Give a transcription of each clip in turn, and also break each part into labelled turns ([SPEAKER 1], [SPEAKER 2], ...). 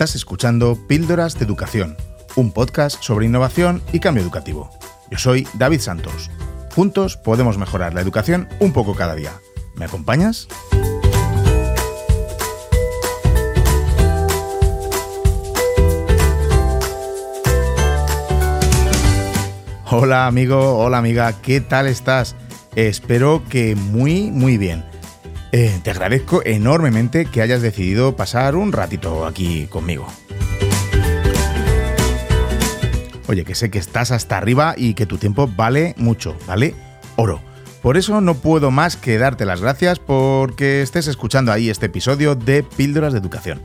[SPEAKER 1] Estás escuchando Píldoras de Educación, un podcast sobre innovación y cambio educativo. Yo soy David Santos. Juntos podemos mejorar la educación un poco cada día. ¿Me acompañas? Hola amigo, hola amiga, ¿qué tal estás? Espero que muy, muy bien. Eh, te agradezco enormemente que hayas decidido pasar un ratito aquí conmigo. Oye, que sé que estás hasta arriba y que tu tiempo vale mucho, ¿vale? Oro. Por eso no puedo más que darte las gracias porque estés escuchando ahí este episodio de Píldoras de Educación.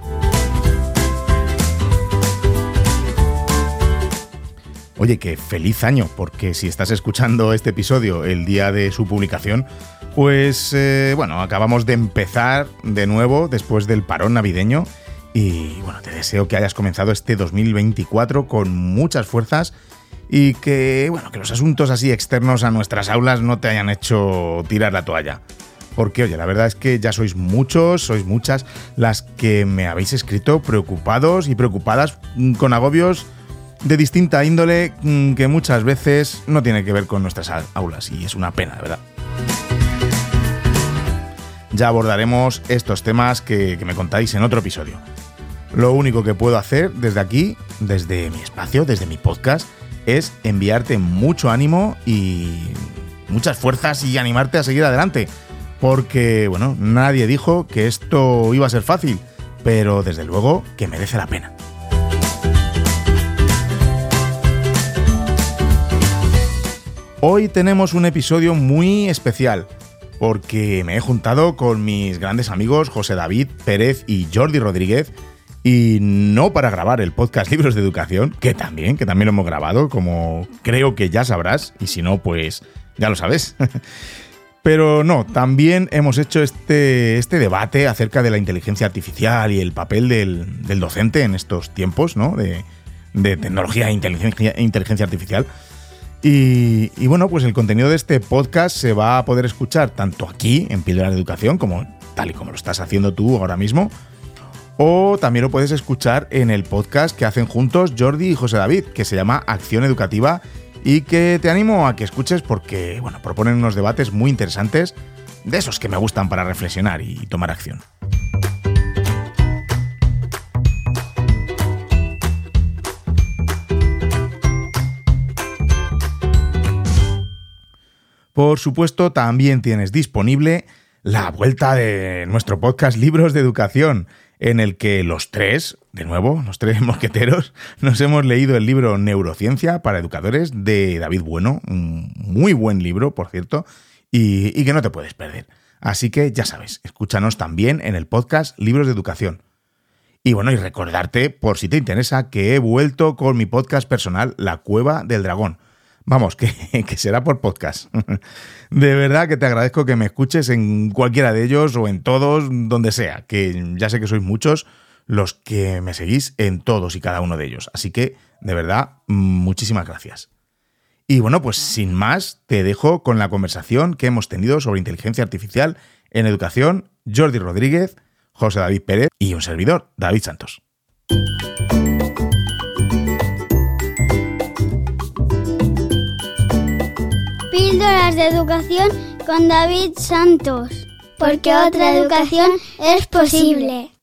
[SPEAKER 1] Oye, que feliz año, porque si estás escuchando este episodio el día de su publicación, pues eh, bueno, acabamos de empezar de nuevo después del parón navideño y bueno, te deseo que hayas comenzado este 2024 con muchas fuerzas y que bueno, que los asuntos así externos a nuestras aulas no te hayan hecho tirar la toalla. Porque oye, la verdad es que ya sois muchos, sois muchas las que me habéis escrito preocupados y preocupadas con agobios de distinta índole mm, que muchas veces no tiene que ver con nuestras aulas y es una pena, de verdad ya abordaremos estos temas que, me contáis en otro episodio. Lo único que puedo hacer desde aquí, desde mi espacio, desde mi podcast, es enviarte mucho ánimo y muchas fuerzas y animarte a seguir adelante. Porque, bueno, nadie dijo que esto iba a ser fácil, pero desde luego que merece la pena. Hoy tenemos un episodio muy especial porque me he juntado con mis grandes amigos José David Pérez y Jordi Rodríguez y no para grabar el podcast Libros de Educación, que también, que también lo hemos grabado, como creo que ya sabrás, y si no, pues ya lo sabes. Pero no, también hemos hecho este, este debate acerca de la inteligencia artificial y el papel del, docente en estos tiempos, ¿no? De, tecnología e inteligencia, inteligencia artificial. Y, bueno, pues el contenido de este podcast se va a poder escuchar tanto aquí, en Píldora de Educación, como tal y como lo estás haciendo tú ahora mismo, o también lo puedes escuchar en el podcast que hacen juntos Jordi y José David, que se llama Acción Educativa y que te animo a que escuches porque, bueno, proponen unos debates muy interesantes, de esos que me gustan para reflexionar y tomar acción. Por supuesto, también tienes disponible la vuelta de nuestro podcast Libros de Educación, en el que los tres, de nuevo, los tres mosqueteros, nos hemos leído el libro Neurociencia para Educadores de David Bueno, un muy buen libro, por cierto, y, y que no te puedes perder. Así que ya sabes, escúchanos también en el podcast Libros de Educación. Y bueno, y recordarte, por si te interesa, que he vuelto con mi podcast personal La Cueva del Dragón Vamos, que, será por podcast. De verdad que te agradezco que me escuches en cualquiera de ellos o en todos, donde sea, que ya sé que sois muchos los que me seguís en todos y cada uno de ellos. Así que, de verdad, muchísimas gracias. Y bueno, pues sin más, te dejo con la conversación que hemos tenido sobre inteligencia artificial en educación, Jordi Rodríguez, José David Pérez y un servidor, David Santos.
[SPEAKER 2] De Educación con David Santos. Porque otra educación es posible.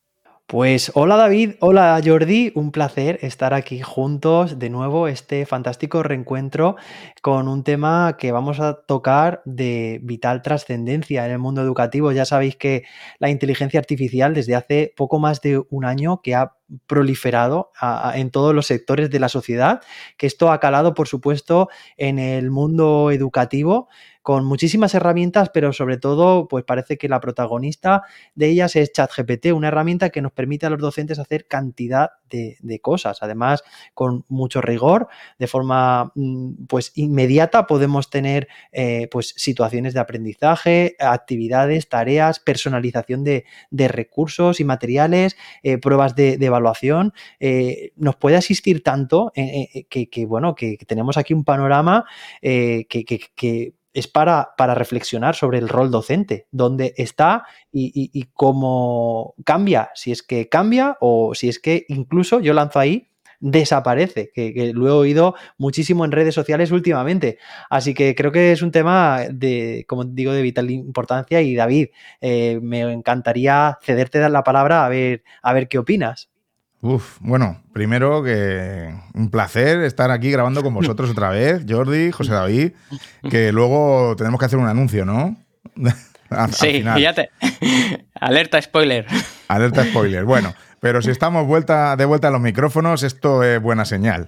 [SPEAKER 3] Pues hola David, hola Jordi, un placer estar aquí juntos de nuevo, este fantástico reencuentro con un tema que vamos a tocar de vital trascendencia en el mundo educativo. Ya sabéis que la inteligencia artificial desde hace poco más de un año que ha proliferado en todos los sectores de la sociedad, que esto ha calado, por supuesto, en el mundo educativo con muchísimas herramientas, pero sobre todo, pues parece que la protagonista de ellas es ChatGPT, una herramienta que nos permite a los docentes hacer cantidad de, cosas. Además, con mucho rigor, de forma mm, pues inmediata, podemos tener eh, pues situaciones de aprendizaje, actividades, tareas, personalización de, recursos y materiales, eh, pruebas de, evaluación. Eh, nos puede asistir tanto que, bueno, que tenemos aquí un panorama que es para, para, reflexionar sobre el rol docente, dónde está y, cómo cambia, si es que cambia o si es que incluso yo lanzo ahí desaparece, que, lo he oído muchísimo en redes sociales últimamente. Así que creo que es un tema de, como digo, de vital importancia. Y David, eh, me encantaría cederte la palabra a ver, a ver qué opinas.
[SPEAKER 1] Uf, bueno, primero que un placer estar aquí grabando con vosotros otra vez, Jordi, José David, que luego tenemos que hacer un anuncio, ¿no?
[SPEAKER 4] sí, fíjate. Alerta spoiler.
[SPEAKER 1] Alerta spoiler. Bueno, pero si estamos vuelta, de vuelta a los micrófonos, esto es buena señal.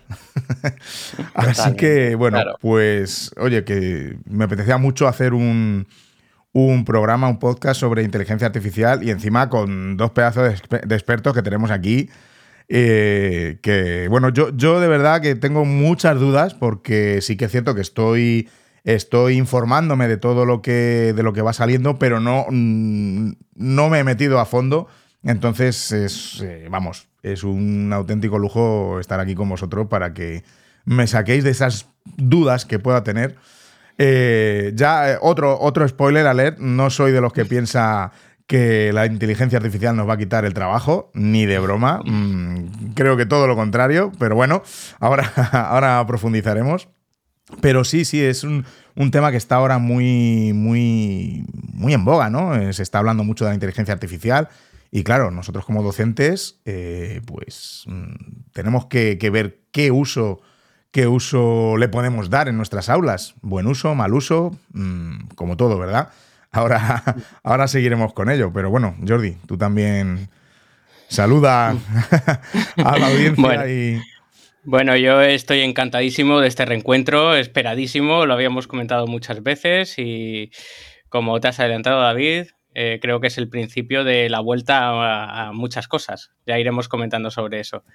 [SPEAKER 1] Así que, bueno, pues, oye, que me apetecía mucho hacer un, programa, un podcast sobre inteligencia artificial y encima con dos pedazos de, expertos que tenemos aquí. Eh, que, bueno, yo, yo de verdad que tengo muchas dudas porque sí que es cierto que estoy estoy informándome de todo lo que, de lo que va saliendo, pero no, mm, no me he metido a fondo entonces, es, eh, vamos, es un auténtico lujo estar aquí con vosotros para que me saquéis de esas dudas que pueda tener. Eh, ya, otro, otro spoiler alert, no soy de los que piensa que la inteligencia artificial nos va a quitar el trabajo, ni de broma. Mm, creo que todo lo contrario, pero bueno, ahora, ahora profundizaremos. Pero sí, sí, es un, un, tema que está ahora muy, muy, muy en boga, ¿no? Se está hablando mucho de la inteligencia artificial. Y claro, nosotros como docentes, eh, pues mm, tenemos que, ver qué uso, qué uso le podemos dar en nuestras aulas. Buen uso, mal uso, mm, como todo, ¿verdad? Ahora, ahora seguiremos con ello. Pero bueno, Jordi, tú también saluda a la audiencia
[SPEAKER 4] bueno.
[SPEAKER 1] y.
[SPEAKER 4] Bueno, yo estoy encantadísimo de este reencuentro, esperadísimo, lo habíamos comentado muchas veces y como te has adelantado, David, eh, creo que es el principio de la vuelta a, muchas cosas. Ya iremos comentando sobre eso.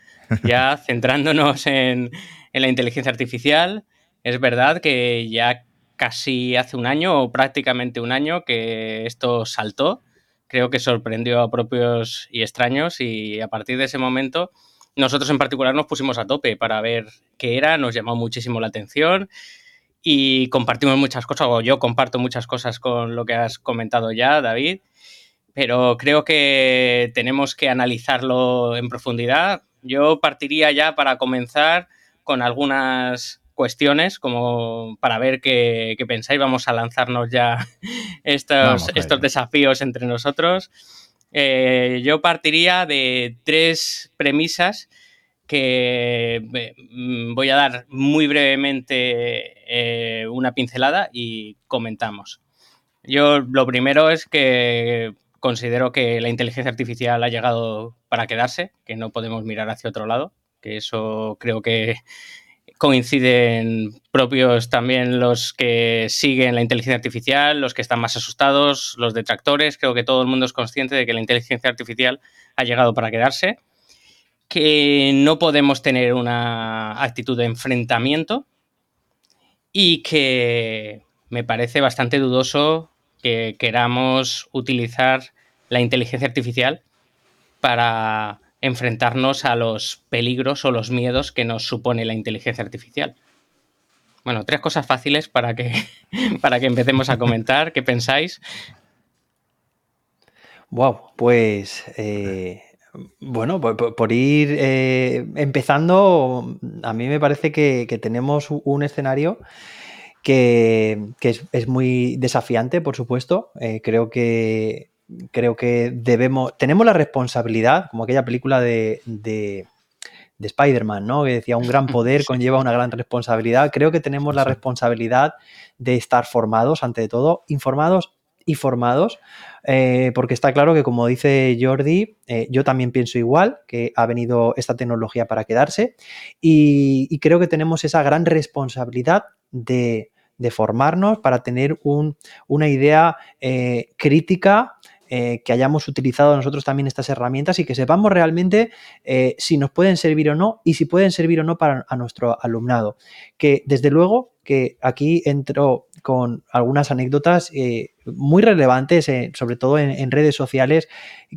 [SPEAKER 4] Ya centrándonos en, la inteligencia artificial, es verdad que ya casi hace un año o prácticamente un año que esto saltó. Creo que sorprendió a propios y extraños y a partir de ese momento nosotros en particular nos pusimos a tope para ver qué era, nos llamó muchísimo la atención y compartimos muchas cosas, o yo comparto muchas cosas con lo que has comentado ya, David, pero creo que tenemos que analizarlo en profundidad. Yo partiría ya para comenzar con algunas cuestiones como para ver qué, pensáis. Vamos a lanzarnos ya estos, estos desafíos entre nosotros. Eh, yo partiría de tres premisas que mm, voy a dar muy brevemente eh, una pincelada y comentamos. Yo lo primero es que considero que la inteligencia artificial ha llegado para quedarse, que no podemos mirar hacia otro lado, que eso creo que coinciden propios también los que siguen la inteligencia artificial, los que están más asustados, los detractores. Creo que todo el mundo es consciente de que la inteligencia artificial ha llegado para quedarse que no podemos tener una actitud de enfrentamiento y que me parece bastante dudoso que queramos utilizar la inteligencia artificial para enfrentarnos a los peligros o los miedos que nos supone la inteligencia artificial. Bueno, tres cosas fáciles para que, para que empecemos a comentar. ¿Qué pensáis?
[SPEAKER 3] Wow, pues eh, bueno, por, ir eh, empezando, a mí me parece que, tenemos un escenario que, es, muy desafiante, por supuesto. Eh, creo que creo que debemos. Tenemos la responsabilidad, como aquella película de, de, Spider-Man, ¿no? Que decía un gran poder conlleva una gran responsabilidad. Creo que tenemos la responsabilidad de estar formados, ante todo, informados y formados, eh, porque está claro que, como dice Jordi, eh, yo también pienso igual, que ha venido esta tecnología para quedarse y, creo que tenemos esa gran responsabilidad de, formarnos para tener una idea eh, crítica eh, que hayamos utilizado nosotros también estas herramientas y que sepamos realmente eh, si nos pueden servir o no y si pueden servir o no para a nuestro alumnado. Que desde luego que aquí entro con algunas anécdotas eh, muy relevantes, sobre todo en, redes sociales,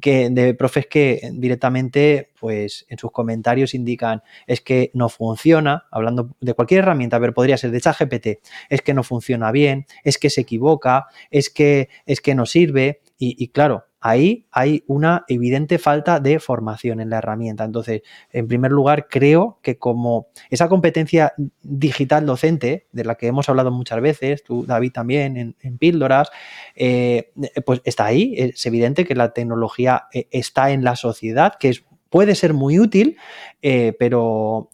[SPEAKER 3] que de profes que directamente, pues en sus comentarios indican es que no funciona, hablando de cualquier herramienta, pero podría ser de ChatGPT, es que no funciona bien, es que se equivoca, es que, es que no sirve, y claro, ahí hay una evidente falta de formación en la herramienta. Entonces, en primer lugar, creo que como esa competencia digital docente, de la que hemos hablado muchas veces, tú, David, también en, píldoras, eh, pues está ahí. Es evidente que la tecnología eh, está en la sociedad, que puede ser muy útil, eh, pero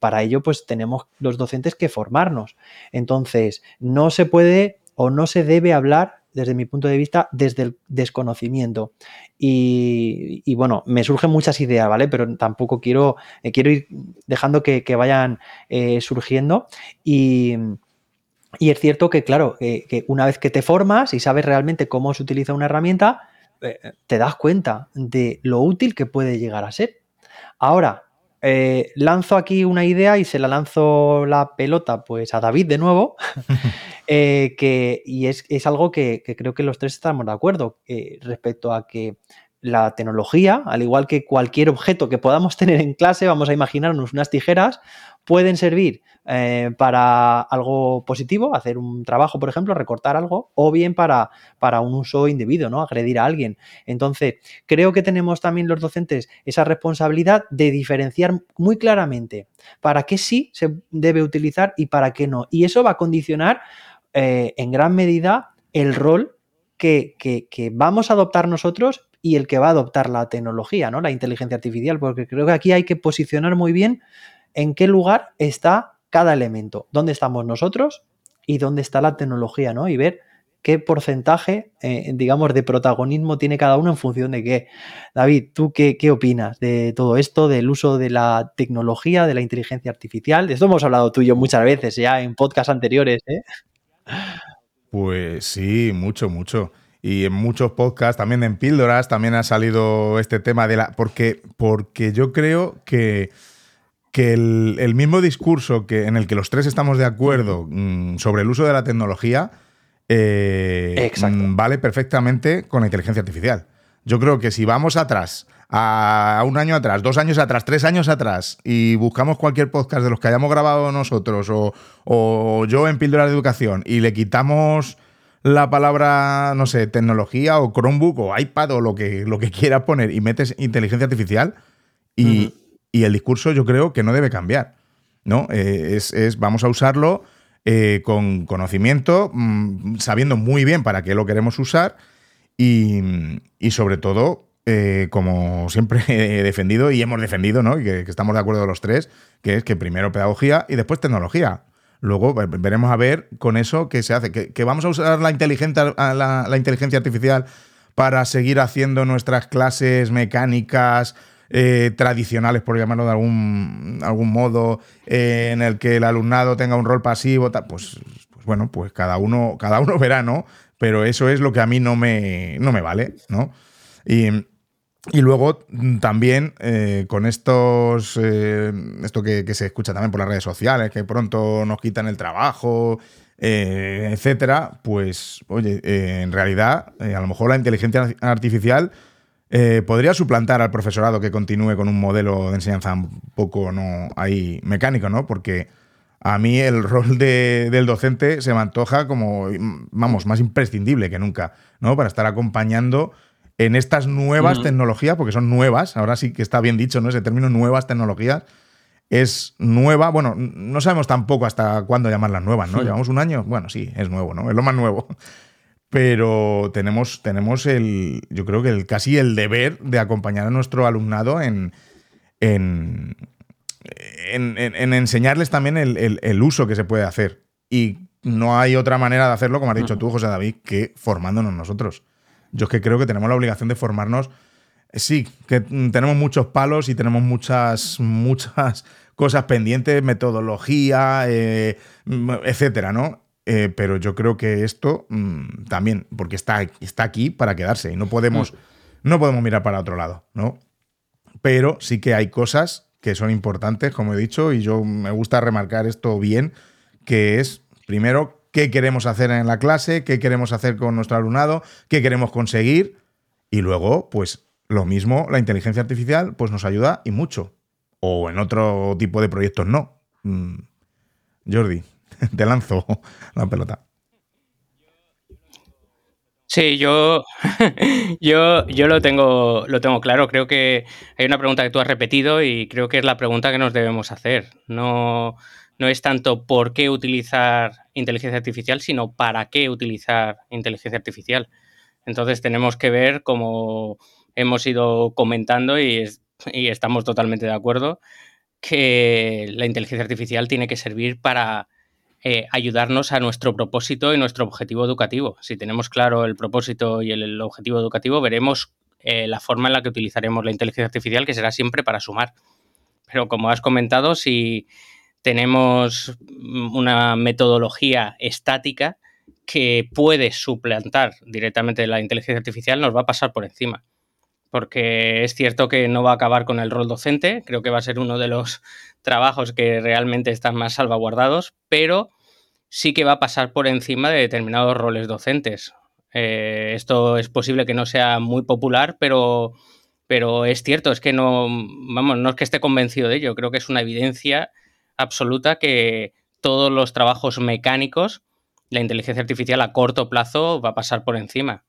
[SPEAKER 3] para ello pues tenemos los docentes que formarnos. Entonces, no se puede o no se debe hablar desde mi punto de vista, desde el desconocimiento. Y, bueno, me surgen muchas ideas, ¿vale? Pero tampoco quiero, eh, quiero ir dejando que, vayan eh, surgiendo. Y, es cierto que, claro, que una vez que te formas y sabes realmente cómo se utiliza una herramienta, eh, te das cuenta de lo útil que puede llegar a ser. Ahora, eh, lanzo aquí una idea y se la lanzo la pelota pues a David de nuevo, eh, que, y es, algo que, creo que los tres estamos de acuerdo eh, respecto a que la tecnología, al igual que cualquier objeto que podamos tener en clase, vamos a imaginarnos unas tijeras, pueden servir eh, para algo positivo, hacer un trabajo, por ejemplo, recortar algo, o bien para, para un uso indebido, ¿no? Agredir a alguien. Entonces, creo que tenemos también los docentes esa responsabilidad de diferenciar muy claramente para qué sí se debe utilizar y para qué no. Y eso va a condicionar eh, en gran medida el rol que, que, vamos a adoptar nosotros y el que va a adoptar la tecnología, ¿no? La inteligencia artificial, porque creo que aquí hay que posicionar muy bien en qué lugar está cada elemento, dónde estamos nosotros y dónde está la tecnología, ¿no? Y ver qué porcentaje, eh, digamos, de protagonismo tiene cada uno en función de qué. David, ¿tú qué, qué, opinas de todo esto, del uso de la tecnología, de la inteligencia artificial? De esto hemos hablado tú y yo muchas veces ya en podcasts anteriores, ¿eh?
[SPEAKER 1] Pues sí, mucho, mucho. Y en muchos podcasts, también en píldoras, también ha salido este tema de la... Porque, porque yo creo que que el, mismo discurso que, en el que los tres estamos de acuerdo mm, sobre el uso de la tecnología eh, mm, vale perfectamente con la inteligencia artificial. Yo creo que si vamos atrás, a un año atrás, dos años atrás, tres años atrás, y buscamos cualquier podcast de los que hayamos grabado nosotros o, yo en Píldora de Educación y le quitamos la palabra, no sé, tecnología o Chromebook o iPad o lo que, lo que quieras poner y metes inteligencia artificial y, y el discurso yo creo que no debe cambiar. ¿no? Eh, es, vamos a usarlo eh, con conocimiento, mm, sabiendo muy bien para qué lo queremos usar y, sobre todo, eh, como siempre he defendido y hemos defendido, ¿no? y que, estamos de acuerdo los tres, que es que primero pedagogía y después tecnología. Luego veremos a ver con eso qué se hace. Que, vamos a usar la inteligencia, la inteligencia artificial para seguir haciendo nuestras clases mecánicas, eh, tradicionales, por llamarlo de algún, algún modo, en el que el alumnado tenga un rol pasivo, pues, pues, bueno, pues cada uno, cada uno verá, ¿no? Pero eso es lo que a mí no me, no me vale, ¿no? Y, luego también eh, con estos, esto que, se escucha también por las redes sociales, que pronto nos quitan el trabajo, etcétera, pues oye, en realidad a lo mejor la inteligencia artificial eh, podría suplantar al profesorado que continúe con un modelo de enseñanza un poco no ahí mecánico, ¿no? Porque a mí el rol del docente se me antoja como, vamos, más imprescindible que nunca, ¿no? Para estar acompañando en estas nuevas tecnologías, porque son nuevas, ahora sí que está bien dicho, ¿no? Ese término nuevas tecnologías es nueva, bueno, no sabemos tampoco hasta cuándo llamarlas nuevas, ¿no? Llevamos un año, bueno, sí, es nuevo, ¿no? Es lo más nuevo pero tenemos, tenemos el, yo creo que el, casi el deber de acompañar a nuestro alumnado en, en, en, enseñarles también el, uso que se puede hacer. Y no hay otra manera de hacerlo, como has dicho tú, José David, que formándonos nosotros. Yo es que creo que tenemos la obligación de formarnos. Sí, que tenemos muchos palos y tenemos muchas, muchas cosas pendientes, metodología, eh, etcétera, ¿no? eh, pero yo creo que esto mm, también, porque está, está aquí para quedarse y no podemos, mm. no podemos mirar para otro lado, ¿no? Pero sí que hay cosas que son importantes, como he dicho, y yo me gusta remarcar esto bien, que es, primero, qué queremos hacer en la clase, qué queremos hacer con nuestro alumnado, qué queremos conseguir, y luego, pues lo mismo, la inteligencia artificial pues nos ayuda y mucho. O en otro tipo de proyectos no. Mm. Jordi. te lanzo la pelota.
[SPEAKER 4] Sí, yo, yo, yo lo, tengo, lo tengo claro. Creo que hay una pregunta que tú has repetido y creo que es la pregunta que nos debemos hacer. No, no es tanto por qué utilizar inteligencia artificial, sino para qué utilizar inteligencia artificial. Entonces tenemos que ver, como hemos ido comentando y, y estamos totalmente de acuerdo, que la inteligencia artificial tiene que servir para eh, ayudarnos a nuestro propósito y nuestro objetivo educativo. Si tenemos claro el propósito y el, objetivo educativo, veremos eh, la forma en la que utilizaremos la inteligencia artificial, que será siempre para sumar. Pero como has comentado, si tenemos una metodología estática que puede suplantar directamente la inteligencia artificial, nos va a pasar por encima porque es cierto que no va a acabar con el rol docente, creo que va a ser uno de los trabajos que realmente están más salvaguardados, pero sí que va a pasar por encima de determinados roles docentes. Eh, esto es posible que no sea muy popular, pero, pero es cierto, es que no, vamos, no es que esté convencido de ello, creo que es una evidencia absoluta que todos los trabajos mecánicos, la inteligencia artificial a corto plazo va a pasar por encima.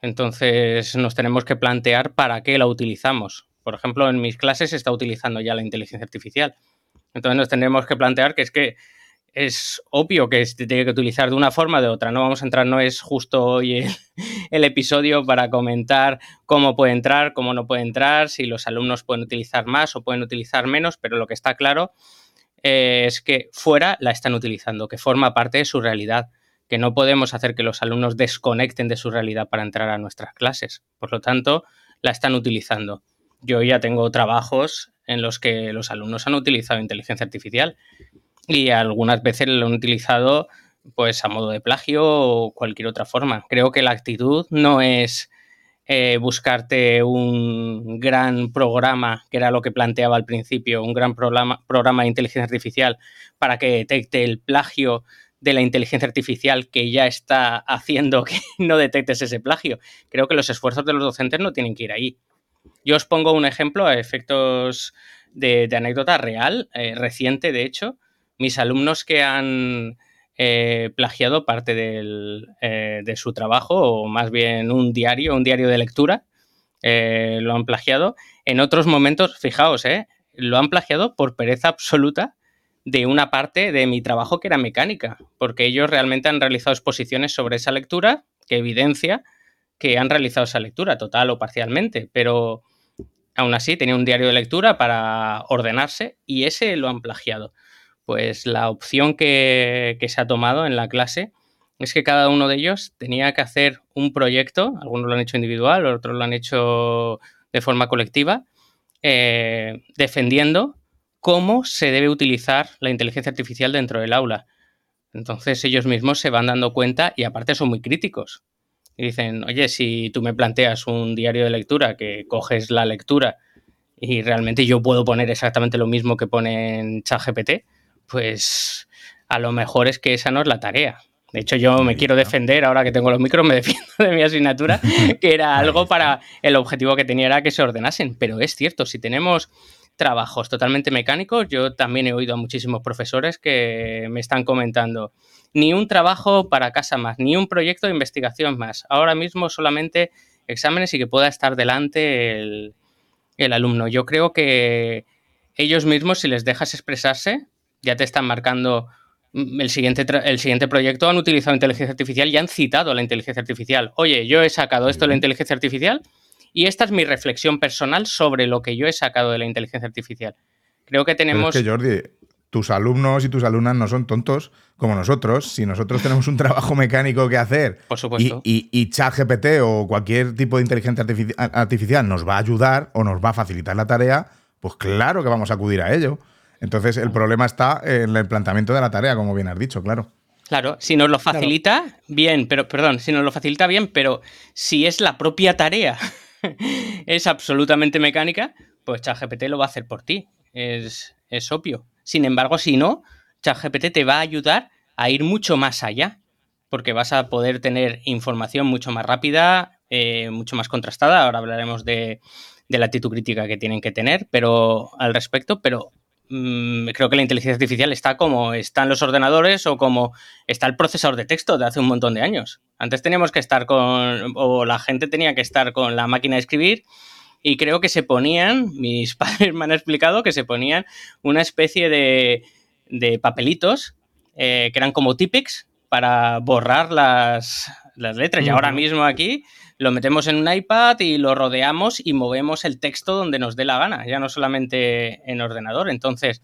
[SPEAKER 4] Entonces nos tenemos que plantear para qué la utilizamos. Por ejemplo, en mis clases se está utilizando ya la inteligencia artificial. Entonces nos tendremos que plantear que es que es obvio que se tiene que utilizar de una forma o de otra. No vamos a entrar, no es justo hoy el, episodio para comentar cómo puede entrar, cómo no puede entrar, si los alumnos pueden utilizar más o pueden utilizar menos, pero lo que está claro es que fuera la están utilizando, que forma parte de su realidad que no podemos hacer que los alumnos desconecten de su realidad para entrar a nuestras clases. Por lo tanto, la están utilizando. Yo ya tengo trabajos en los que los alumnos han utilizado inteligencia artificial y algunas veces lo han utilizado pues a modo de plagio o cualquier otra forma. Creo que la actitud no es eh, buscarte un gran programa, que era lo que planteaba al principio, un gran programa, programa de inteligencia artificial para que detecte el plagio de la inteligencia artificial que ya está haciendo que no detectes ese plagio. Creo que los esfuerzos de los docentes no tienen que ir ahí. Yo os pongo un ejemplo a efectos de, anécdota real, eh, reciente de hecho. Mis alumnos que han eh, plagiado parte eh, de su trabajo, o más bien un diario, un diario de lectura, lo han plagiado. En otros momentos, fijaos, lo han plagiado por pereza absoluta de una parte de mi trabajo que era mecánica, porque ellos realmente han realizado exposiciones sobre esa lectura que evidencia que han realizado esa lectura total o parcialmente, pero aún así tenía un diario de lectura para ordenarse y ese lo han plagiado. Pues la opción que, se ha tomado en la clase es que cada uno de ellos tenía que hacer un proyecto, algunos lo han hecho individual, otros lo han hecho de forma colectiva, eh, defendiendo cómo se debe utilizar la inteligencia artificial dentro del aula. Entonces ellos mismos se van dando cuenta y aparte son muy críticos. Y dicen, oye, si tú me planteas un diario de lectura que coges la lectura y realmente yo puedo poner exactamente lo mismo que pone en ChatGPT, pues a lo mejor es que esa no es la tarea. De hecho, yo me quiero defender, ahora que tengo los micros, me defiendo de mi asignatura, que era algo para el objetivo que tenía era que se ordenasen. Pero es cierto, si tenemos trabajos totalmente mecánicos. Yo también he oído a muchísimos profesores que me están comentando, ni un trabajo para casa más, ni un proyecto de investigación más. Ahora mismo solamente exámenes y que pueda estar delante el, alumno. Yo creo que ellos mismos, si les dejas expresarse, ya te están marcando mm, el siguiente, el siguiente proyecto, han utilizado inteligencia artificial y han citado a la inteligencia artificial. Oye, yo he sacado esto de la inteligencia artificial y esta es mi reflexión personal sobre lo que yo he sacado de la inteligencia artificial. Creo que tenemos...
[SPEAKER 1] es que Jordi, tus alumnos y tus alumnas no son tontos como nosotros. Si nosotros tenemos un trabajo mecánico que hacer
[SPEAKER 4] Por supuesto.
[SPEAKER 1] y, y, ChatGPT o cualquier tipo de inteligencia artificial nos va a ayudar o nos va a facilitar la tarea, pues claro que vamos a acudir a ello. Entonces el problema está en el planteamiento de la tarea, como bien has dicho, claro.
[SPEAKER 4] Claro, si nos lo facilita, bien, pero perdón, si nos lo facilita bien, pero si es la propia tarea, es absolutamente mecánica, pues ChatGPT lo va a hacer por ti. Es, es obvio. Sin embargo, si no, ChatGPT te va a ayudar a ir mucho más allá, porque vas a poder tener información mucho más rápida, eh, mucho más contrastada. Ahora hablaremos de, de la actitud crítica que tienen que tener, pero al respecto, pero creo que la inteligencia artificial está como están los ordenadores o como está el procesador de texto de hace un montón de años. Antes teníamos que estar con, o la gente tenía que estar con la máquina de escribir y creo que se ponían, mis padres me han explicado que se ponían una especie de, de papelitos eh, que eran como típics para borrar las, las letras. Y ahora mismo aquí lo metemos en un iPad y lo rodeamos y movemos el texto donde nos dé la gana, ya no solamente en ordenador. Entonces,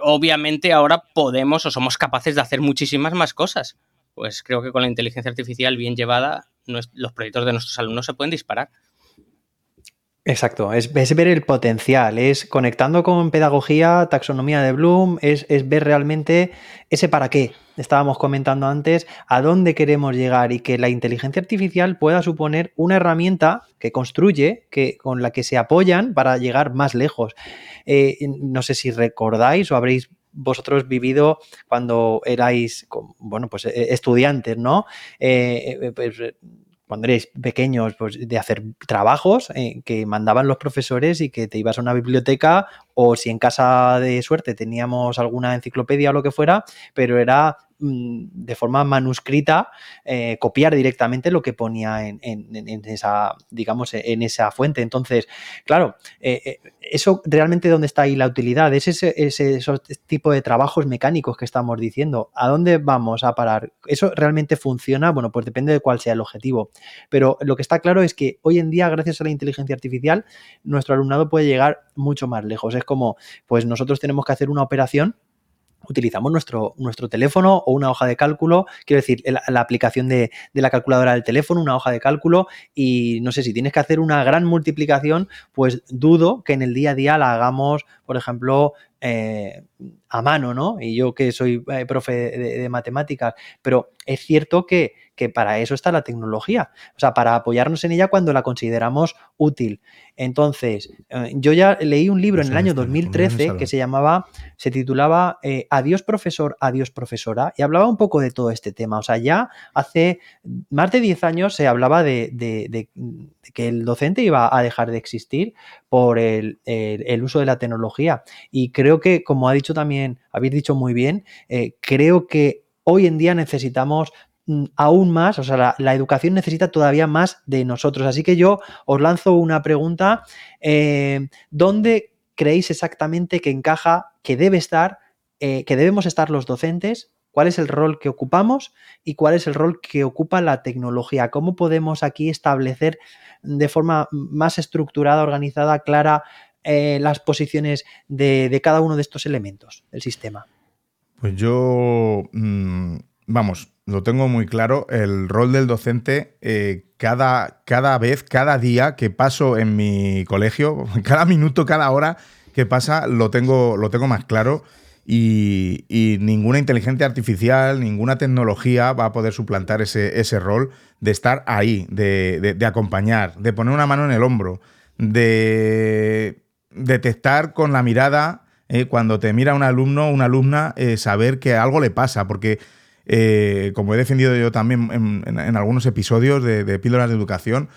[SPEAKER 4] obviamente ahora podemos o somos capaces de hacer muchísimas más cosas. Pues creo que con la inteligencia artificial bien llevada, los proyectos de nuestros alumnos se pueden disparar.
[SPEAKER 3] Exacto, es, ver el potencial, es conectando con pedagogía, taxonomía de Bloom, es, ver realmente ese para qué. Estábamos comentando antes a dónde queremos llegar y que la inteligencia artificial pueda suponer una herramienta que construye, que, con la que se apoyan para llegar más lejos. Eh, no sé si recordáis o habréis vosotros vivido cuando erais, bueno, pues eh, estudiantes, ¿no? Eh, pues, cuando eres pequeños, pues de hacer trabajos eh, que mandaban los profesores y que te ibas a una biblioteca o si en casa de suerte teníamos alguna enciclopedia o lo que fuera, pero era Mm, de forma manuscrita eh, copiar directamente lo que ponía en, esa, digamos, en esa fuente. Entonces, claro, eh, eh, eso realmente dónde está ahí la utilidad, es ese, ese tipo de trabajos mecánicos que estamos diciendo. ¿A dónde vamos a parar? ¿Eso realmente funciona? Bueno, pues depende de cuál sea el objetivo. Pero lo que está claro es que hoy en día, gracias a la inteligencia artificial, nuestro alumnado puede llegar mucho más lejos. Es como, pues nosotros tenemos que hacer una operación utilizamos nuestro, nuestro teléfono o una hoja de cálculo, quiero decir, la, aplicación de, de, la calculadora del teléfono, una hoja de cálculo y no sé si tienes que hacer una gran multiplicación, pues dudo que en el día a día la hagamos, por ejemplo, eh, a mano, ¿no? Y yo que soy eh, profe de, matemáticas, pero es cierto que, para eso está la tecnología, o sea, para apoyarnos en ella cuando la consideramos útil. Entonces, eh, yo ya leí un libro en el año 2013 que se llamaba, se titulaba Adiós profesor, adiós profesora, y hablaba un poco de todo este tema. O sea, ya hace más de 10 años se hablaba de, que el docente iba a dejar de existir por el, el uso de la tecnología. Y creo que, como ha dicho también, habéis dicho muy bien, eh, creo que hoy en día necesitamos aún más, o sea, la, educación necesita todavía más de nosotros. Así que yo os lanzo una pregunta. Eh, ¿Dónde creéis exactamente que encaja, que debe estar, eh, que debemos estar los docentes? ¿Cuál es el rol que ocupamos y cuál es el rol que ocupa la tecnología? ¿Cómo podemos aquí establecer de forma más estructurada, organizada, clara, eh, las posiciones de, cada uno de estos elementos del sistema?
[SPEAKER 1] Pues yo, mm, vamos, lo tengo muy claro, el rol del docente eh, cada, cada vez, cada día que paso en mi colegio, cada minuto, cada hora que pasa, lo tengo, lo tengo más claro. Y, ninguna inteligencia artificial, ninguna tecnología va a poder suplantar ese, ese rol de estar ahí, de, acompañar, de poner una mano en el hombro, de detectar con la mirada, eh, cuando te mira un alumno o una alumna, eh, saber que algo le pasa, porque eh, como he defendido yo también en, algunos episodios de, Píldoras de Educación,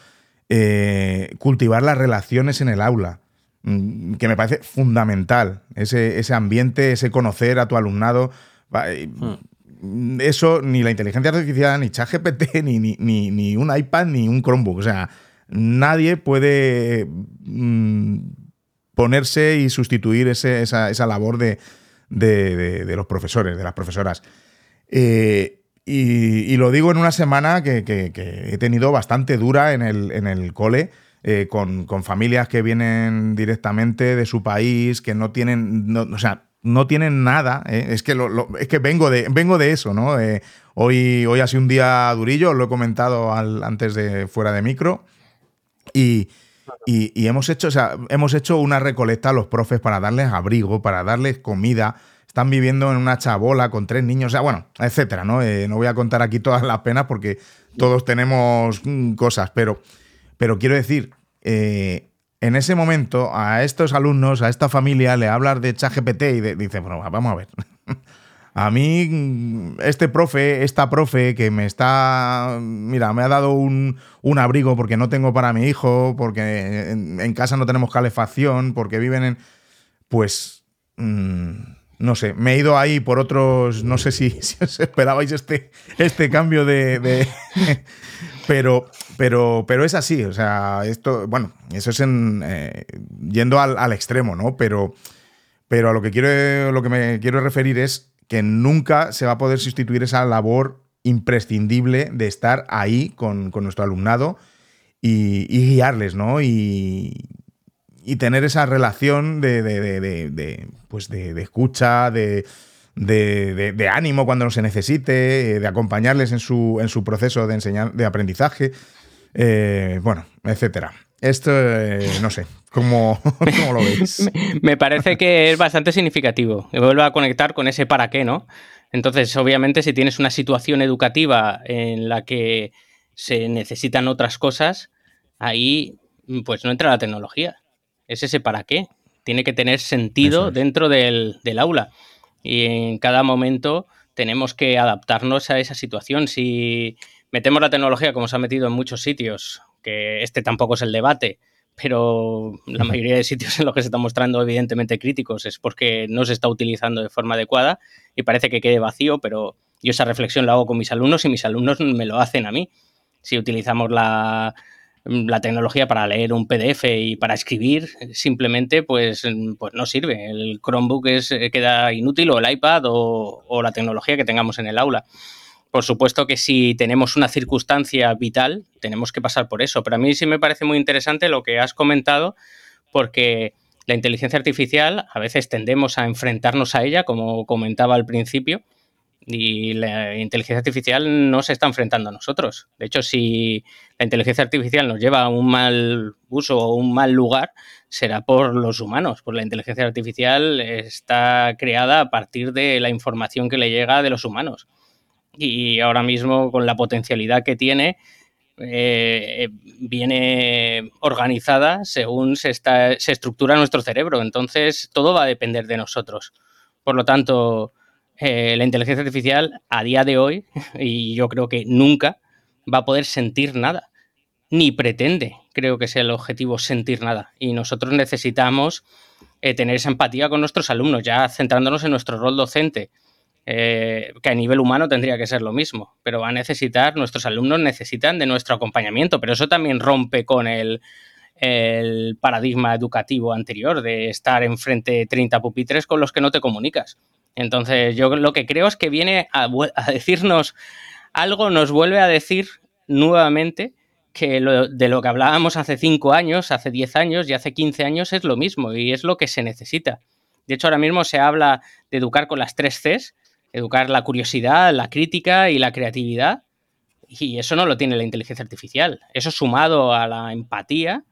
[SPEAKER 1] cultivar las relaciones en el aula, mm, que me parece fundamental, ese, ese ambiente, ese conocer a tu alumnado. Hmm. Eso ni la inteligencia artificial, ni ChatGPT, ni, ni, ni, ni, un iPad, ni un Chromebook. O sea, nadie puede mm, ponerse y sustituir esa, labor de, los profesores, de las profesoras. Eh, y, lo digo en una semana que, he tenido bastante dura en el, en el cole. Eh, con, familias que vienen directamente de su país, que no tienen, o sea, no tienen nada. Eh, es, que es que vengo de, vengo de eso, ¿no? hoy, hoy ha sido un día durillo, lo he comentado antes de fuera de micro. Y, y, hemos, hecho, o sea, hemos hecho una recolecta a los profes para darles abrigo, para darles comida. Están viviendo en una chabola con tres niños, o sea, bueno, etcétera, ¿no? Eh, no voy a contar aquí todas las penas porque todos tenemos mm, cosas, pero, pero quiero decir, eh, en ese momento a estos alumnos, a esta familia, le hablas de ChatGPT y dice, bueno, vamos a ver. A mí, mm, este profe, esta profe que me está, mira, me ha dado un, abrigo porque no tengo para mi hijo, porque en, casa no tenemos calefacción, porque viven en... Pues, mm, no sé, me he ido ahí por otros, no sé si, os esperabais este, este cambio de... pero, pero, pero es así, o sea, esto, bueno, eso es en, eh, yendo al, al, extremo, ¿no? Pero, pero a lo que, quiero, lo que me quiero referir es que nunca se va a poder sustituir esa labor imprescindible de estar ahí con, nuestro alumnado y, guiarles, ¿no? Y, tener esa relación de, de, pues de, escucha, de, ánimo cuando se necesite, de acompañarles en su, en su proceso de, enseñar, de aprendizaje, eh, bueno, etcétera. Esto, eh, no sé, ¿cómo, lo veis?
[SPEAKER 4] Me parece que es bastante significativo. Me vuelvo a conectar con ese para qué, ¿no? Entonces, obviamente, si tienes una situación educativa en la que se necesitan otras cosas, ahí pues no entra la tecnología. Es ese para qué. Tiene que tener sentido dentro del, del aula. Y en cada momento tenemos que adaptarnos a esa situación. Si metemos la tecnología como se ha metido en muchos sitios que este tampoco es el debate, pero la mayoría de sitios en los que se están mostrando evidentemente críticos es porque no se está utilizando de forma adecuada y parece que quede vacío, pero yo esa reflexión la hago con mis alumnos y mis alumnos me lo hacen a mí. Si utilizamos la, tecnología para leer un PDF y para escribir, simplemente pues, pues no sirve. El Chromebook es, queda inútil o el iPad o, o la tecnología que tengamos en el aula. Por supuesto que si tenemos una circunstancia vital, tenemos que pasar por eso. Pero a mí sí me parece muy interesante lo que has comentado, porque la inteligencia artificial a veces tendemos a enfrentarnos a ella, como comentaba al principio, y la inteligencia artificial no se está enfrentando a nosotros. De hecho, si la inteligencia artificial nos lleva a un mal uso o un mal lugar, será por los humanos, porque la inteligencia artificial está creada a partir de la información que le llega de los humanos y ahora mismo con la potencialidad que tiene, eh, viene organizada según se, está, se estructura nuestro cerebro. Entonces, todo va a depender de nosotros. Por lo tanto, eh, la inteligencia artificial a día de hoy, y yo creo que nunca, va a poder sentir nada. Ni pretende, creo que sea el objetivo, sentir nada. Y nosotros necesitamos eh, tener esa empatía con nuestros alumnos, ya centrándonos en nuestro rol docente eh, que a nivel humano tendría que ser lo mismo, pero va a necesitar, nuestros alumnos necesitan de nuestro acompañamiento, pero eso también rompe con el, paradigma educativo anterior de estar enfrente de 30 pupitres con los que no te comunicas. Entonces, yo lo que creo es que viene a, decirnos algo, nos vuelve a decir nuevamente que de lo que hablábamos hace 5 años, hace 10 años y hace 15 años es lo mismo y es lo que se necesita. De hecho, ahora mismo se habla de educar con las tres Cs, educar la curiosidad, la crítica y la creatividad. Y eso no lo tiene la inteligencia artificial. Eso sumado a la empatía,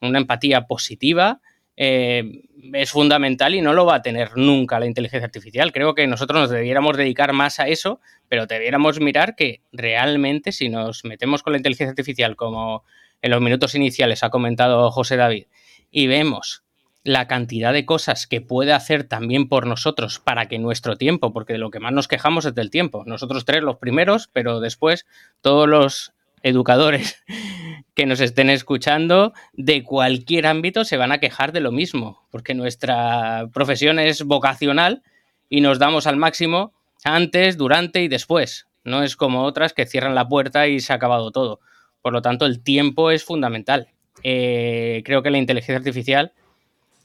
[SPEAKER 4] una empatía positiva, eh, es fundamental y no lo va a tener nunca la inteligencia artificial. Creo que nosotros nos debiéramos dedicar más a eso, pero debiéramos mirar que realmente si nos metemos con la inteligencia artificial, como en los minutos iniciales ha comentado José David, y vemos la cantidad de cosas que puede hacer también por nosotros para que nuestro tiempo, porque de lo que más nos quejamos es del tiempo, nosotros tres los primeros, pero después todos los educadores que nos estén escuchando de cualquier ámbito se van a quejar de lo mismo, porque nuestra profesión es vocacional y nos damos al máximo antes, durante y después. No es como otras que cierran la puerta y se ha acabado todo. Por lo tanto, el tiempo es fundamental. Eh, creo que la inteligencia artificial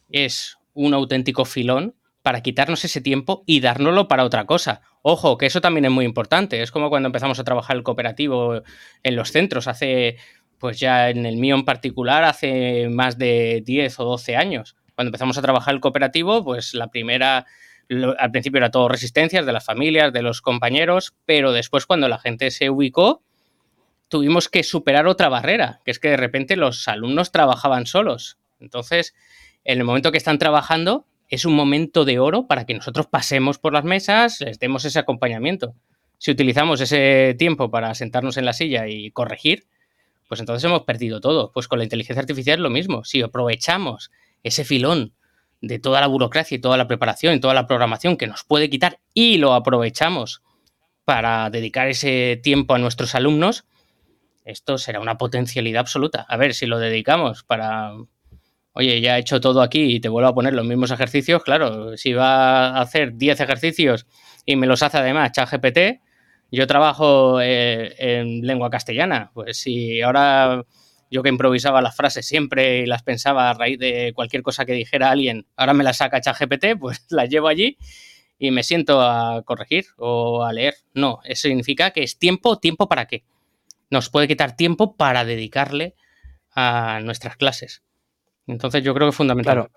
[SPEAKER 4] es un auténtico filón para quitarnos ese tiempo y dárnoslo para otra cosa. Ojo, que eso también es muy importante. Es como cuando empezamos a trabajar el cooperativo en los centros, hace, pues ya en el mío en particular, hace más de 10 o 12 años. Cuando empezamos a trabajar el cooperativo, pues la primera, al principio era todo resistencias de las familias, de los compañeros, pero después cuando la gente se ubicó, tuvimos que superar otra barrera, que es que de repente los alumnos trabajaban solos. Entonces, en el momento que están trabajando, es un momento de oro para que nosotros pasemos por las mesas, les demos ese acompañamiento. Si utilizamos ese tiempo para sentarnos en la silla y corregir, pues entonces hemos perdido todo. Pues con la inteligencia artificial es lo mismo. Si aprovechamos ese filón de toda la burocracia y toda la preparación y toda la programación que nos puede quitar y lo aprovechamos para dedicar ese tiempo a nuestros alumnos, esto será una potencialidad absoluta. A ver, si lo dedicamos para, oye, ya he hecho todo aquí y te vuelvo a poner los mismos ejercicios, claro, si va a hacer 10 ejercicios y me los hace además ChatGPT, yo trabajo eh, en lengua castellana, pues si ahora yo que improvisaba las frases siempre y las pensaba a raíz de cualquier cosa que dijera alguien, ahora me las saca ChatGPT, pues las llevo allí y me siento a corregir o a leer. No, eso significa que es tiempo, tiempo para qué. Nos puede quitar tiempo para dedicarle a nuestras clases. Entonces yo creo que es fundamental.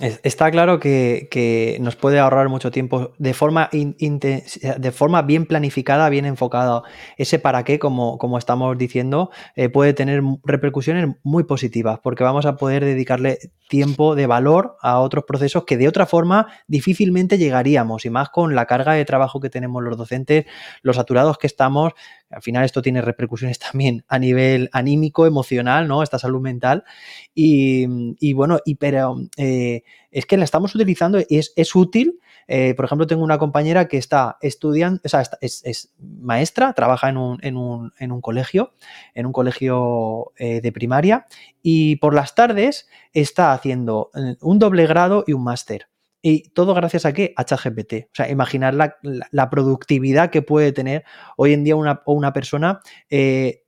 [SPEAKER 3] Está claro que, nos puede ahorrar mucho tiempo de forma, de forma bien planificada, bien enfocada. Ese para qué, como, como estamos diciendo, eh, puede tener repercusiones muy positivas porque vamos a poder dedicarle tiempo de valor a otros procesos que de otra forma difícilmente llegaríamos y más con la carga de trabajo que tenemos los docentes, los saturados que estamos. Al final esto tiene repercusiones también a nivel anímico, emocional, ¿no? Esta salud mental. Y, bueno, y pero eh, es que la estamos utilizando y es, es útil. Eh, por ejemplo, tengo una compañera que está estudiando, o sea, es, maestra, trabaja en un, colegio, en un colegio eh, de primaria, y por las tardes está haciendo un doble grado y un máster. Y todo gracias a qué? A ChatGPT. O sea, imaginar la, productividad que puede tener hoy en día una, una persona, eh,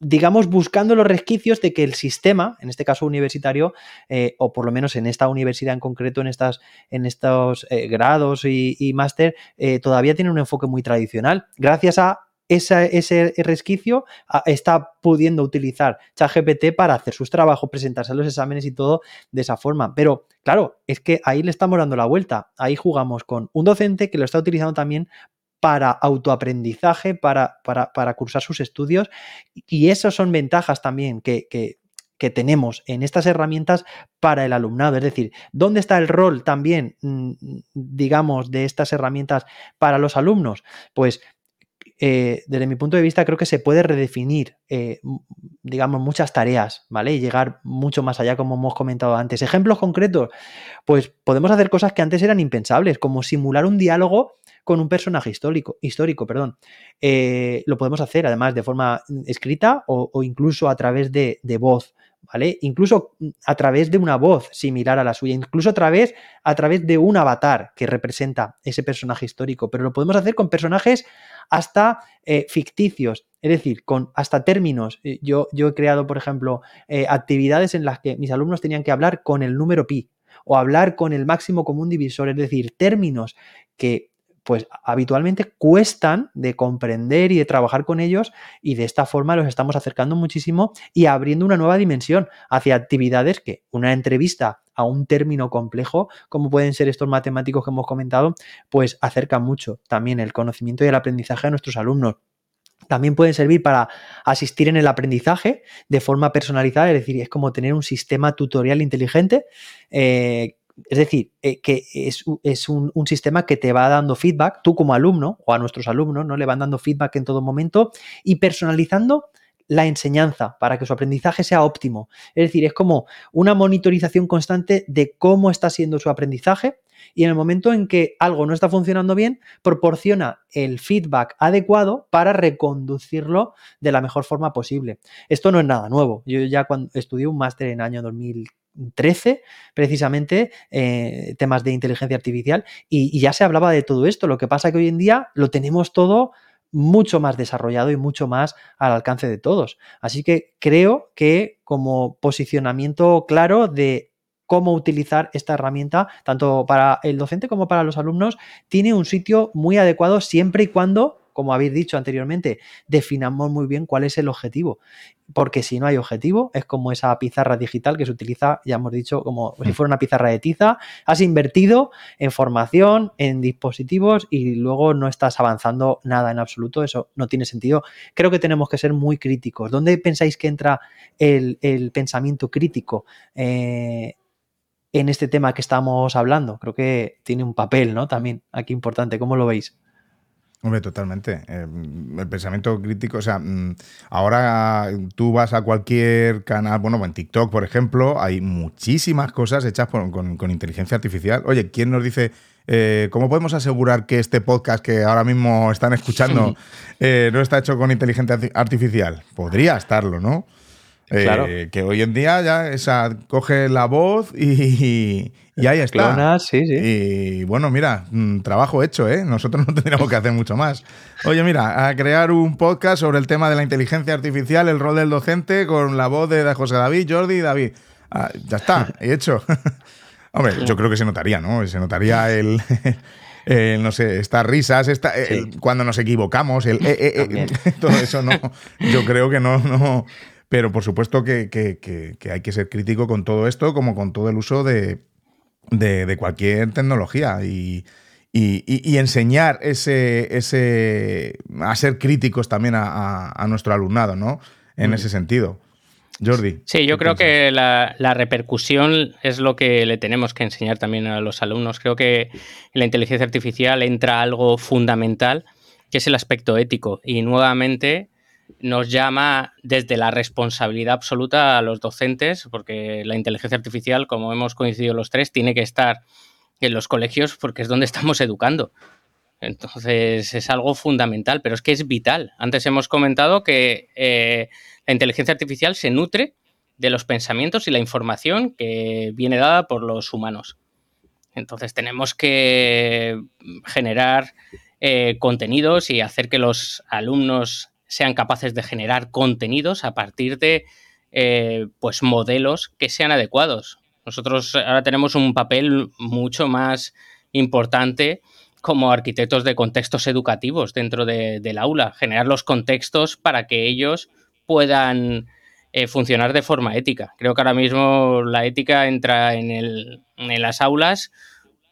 [SPEAKER 3] digamos, buscando los resquicios de que el sistema, en este caso universitario, eh, o por lo menos en esta universidad en concreto, en, estas, en estos eh, grados y máster, todavía tiene un enfoque muy tradicional. Gracias a ese resquicio está pudiendo utilizar ChatGPT para hacer sus trabajos, presentarse a los exámenes y todo de esa forma. Pero claro, es que ahí le estamos dando la vuelta. Ahí jugamos con un docente que lo está utilizando también para autoaprendizaje, para, para, cursar sus estudios. Y esas son ventajas también que, que, que tenemos en estas herramientas para el alumnado. Es decir, ¿dónde está el rol también, mm, digamos, de estas herramientas para los alumnos? Pues eh, desde mi punto de vista, creo que se puede redefinir, eh, digamos, muchas tareas, ¿vale? Y llegar mucho más allá, como hemos comentado antes. Ejemplos concretos, pues podemos hacer cosas que antes eran impensables, como simular un diálogo con un personaje histórico, histórico perdón. Eh, lo podemos hacer, además, de forma escrita o, incluso a través de, de voz. ¿vale? Incluso mm, a través de una voz similar a la suya, incluso a través, a través de un avatar que representa ese personaje histórico, pero lo podemos hacer con personajes hasta eh, ficticios, es decir, con hasta términos. Eh, yo, yo he creado, por ejemplo, eh, actividades en las que mis alumnos tenían que hablar con el número pi o hablar con el máximo común divisor, es decir, términos que pues habitualmente cuestan de comprender y de trabajar con ellos y de esta forma los estamos acercando muchísimo y abriendo una nueva dimensión hacia actividades que una entrevista a un término complejo, como pueden ser estos matemáticos que hemos comentado, pues acerca mucho también el conocimiento y el aprendizaje a nuestros alumnos. También pueden servir para asistir en el aprendizaje de forma personalizada, es decir, es como tener un sistema tutorial inteligente eh, es decir, eh, que es, un, sistema que te va dando feedback, tú como alumno o a nuestros alumnos, ¿no? Le van dando feedback en todo momento y personalizando la enseñanza para que su aprendizaje sea óptimo. Es decir, es como una monitorización constante de cómo está siendo su aprendizaje y en el momento en que algo no está funcionando bien, proporciona el feedback adecuado para reconducirlo de la mejor forma posible. Esto no es nada nuevo. Yo ya cuando estudié un máster en el año 2000 13, precisamente, eh, temas de inteligencia artificial, y, ya se hablaba de todo esto. Lo que pasa que hoy en día lo tenemos todo mucho más desarrollado y mucho más al alcance de todos. Así que creo que como posicionamiento claro de cómo utilizar esta herramienta, tanto para el docente como para los alumnos, tiene un sitio muy adecuado siempre y cuando como habéis dicho anteriormente, definamos muy bien cuál es el objetivo. Porque si no hay objetivo, es como esa pizarra digital que se utiliza, ya hemos dicho, como si mm. fuera una pizarra de tiza. Has invertido en formación, en dispositivos y luego no estás avanzando nada en absoluto. Eso no tiene sentido. Creo que tenemos que ser muy críticos. ¿Dónde pensáis que entra el, pensamiento crítico? Eh, en este tema que estamos hablando. Creo que tiene un papel, ¿no? También aquí importante. ¿Cómo lo veis?
[SPEAKER 1] Hombre, totalmente. Eh, el pensamiento crítico, o sea, mm, ahora tú vas a cualquier canal, bueno, en TikTok, por ejemplo, hay muchísimas cosas hechas con, inteligencia artificial. Oye, ¿quién nos dice eh, cómo podemos asegurar que este podcast que ahora mismo están escuchando eh, no está hecho con inteligencia artificial? Podría estarlo, ¿no? Claro. Que hoy en día ya esa, coge la voz y, y ahí está.
[SPEAKER 3] sí, sí.
[SPEAKER 1] Y bueno, mira, mm, trabajo hecho, ¿eh? Nosotros no tendríamos que hacer mucho más. Oye, mira, a crear un podcast sobre el tema de la inteligencia artificial, el rol del docente, con la voz de José David, Jordi y David. Ah, ya está, he hecho. Hombre, yo creo que se notaría, ¿no? Se notaría el. no sé, estas risas, esta, cuando nos equivocamos, el eh, eh, eh, todo eso no, yo creo que no, no. Pero por supuesto que, que, hay que ser crítico con todo esto, como con todo el uso de, de, cualquier tecnología y, enseñar ese, ese, a ser críticos también a, nuestro alumnado, ¿no? En ese sentido. Jordi.
[SPEAKER 4] Sí, yo creo que la, repercusión es lo que le tenemos que enseñar también a los alumnos. Creo que en la inteligencia artificial entra algo fundamental, que es el aspecto ético. Y nuevamente nos llama desde la responsabilidad absoluta a los docentes, porque la inteligencia artificial, como hemos coincidido los tres, tiene que estar en los colegios porque es donde estamos educando. Entonces es algo fundamental, pero es que es vital. Antes hemos comentado que eh, la inteligencia artificial se nutre de los pensamientos y la información que viene dada por los humanos. Entonces tenemos que generar eh, contenidos y hacer que los alumnos sean capaces de generar contenidos a partir de eh, pues modelos que sean adecuados. Nosotros ahora tenemos un papel mucho más importante como arquitectos de contextos educativos dentro del aula, generar los contextos para que ellos puedan eh, funcionar de forma ética. Creo que ahora mismo la ética entra en, en las aulas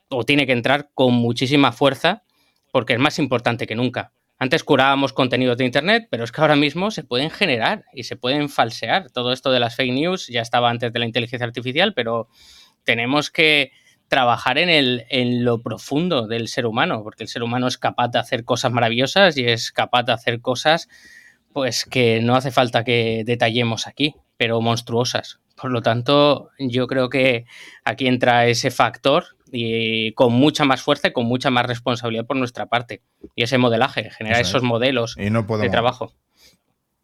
[SPEAKER 4] o tiene que entrar con muchísima fuerza porque es más importante que nunca. Antes curábamos contenidos de Internet, pero es que ahora mismo se pueden generar y se pueden falsear. Todo esto de las fake news ya estaba antes de la inteligencia artificial, pero tenemos que trabajar en, el, en lo profundo del ser humano, porque el ser humano es capaz de hacer cosas maravillosas y es capaz de hacer cosas pues que no hace falta que detallemos aquí, pero monstruosas. Por lo tanto, yo creo que aquí entra ese factor y con mucha más fuerza y con mucha más responsabilidad por nuestra parte. Y ese modelaje, generar esos modelos de trabajo.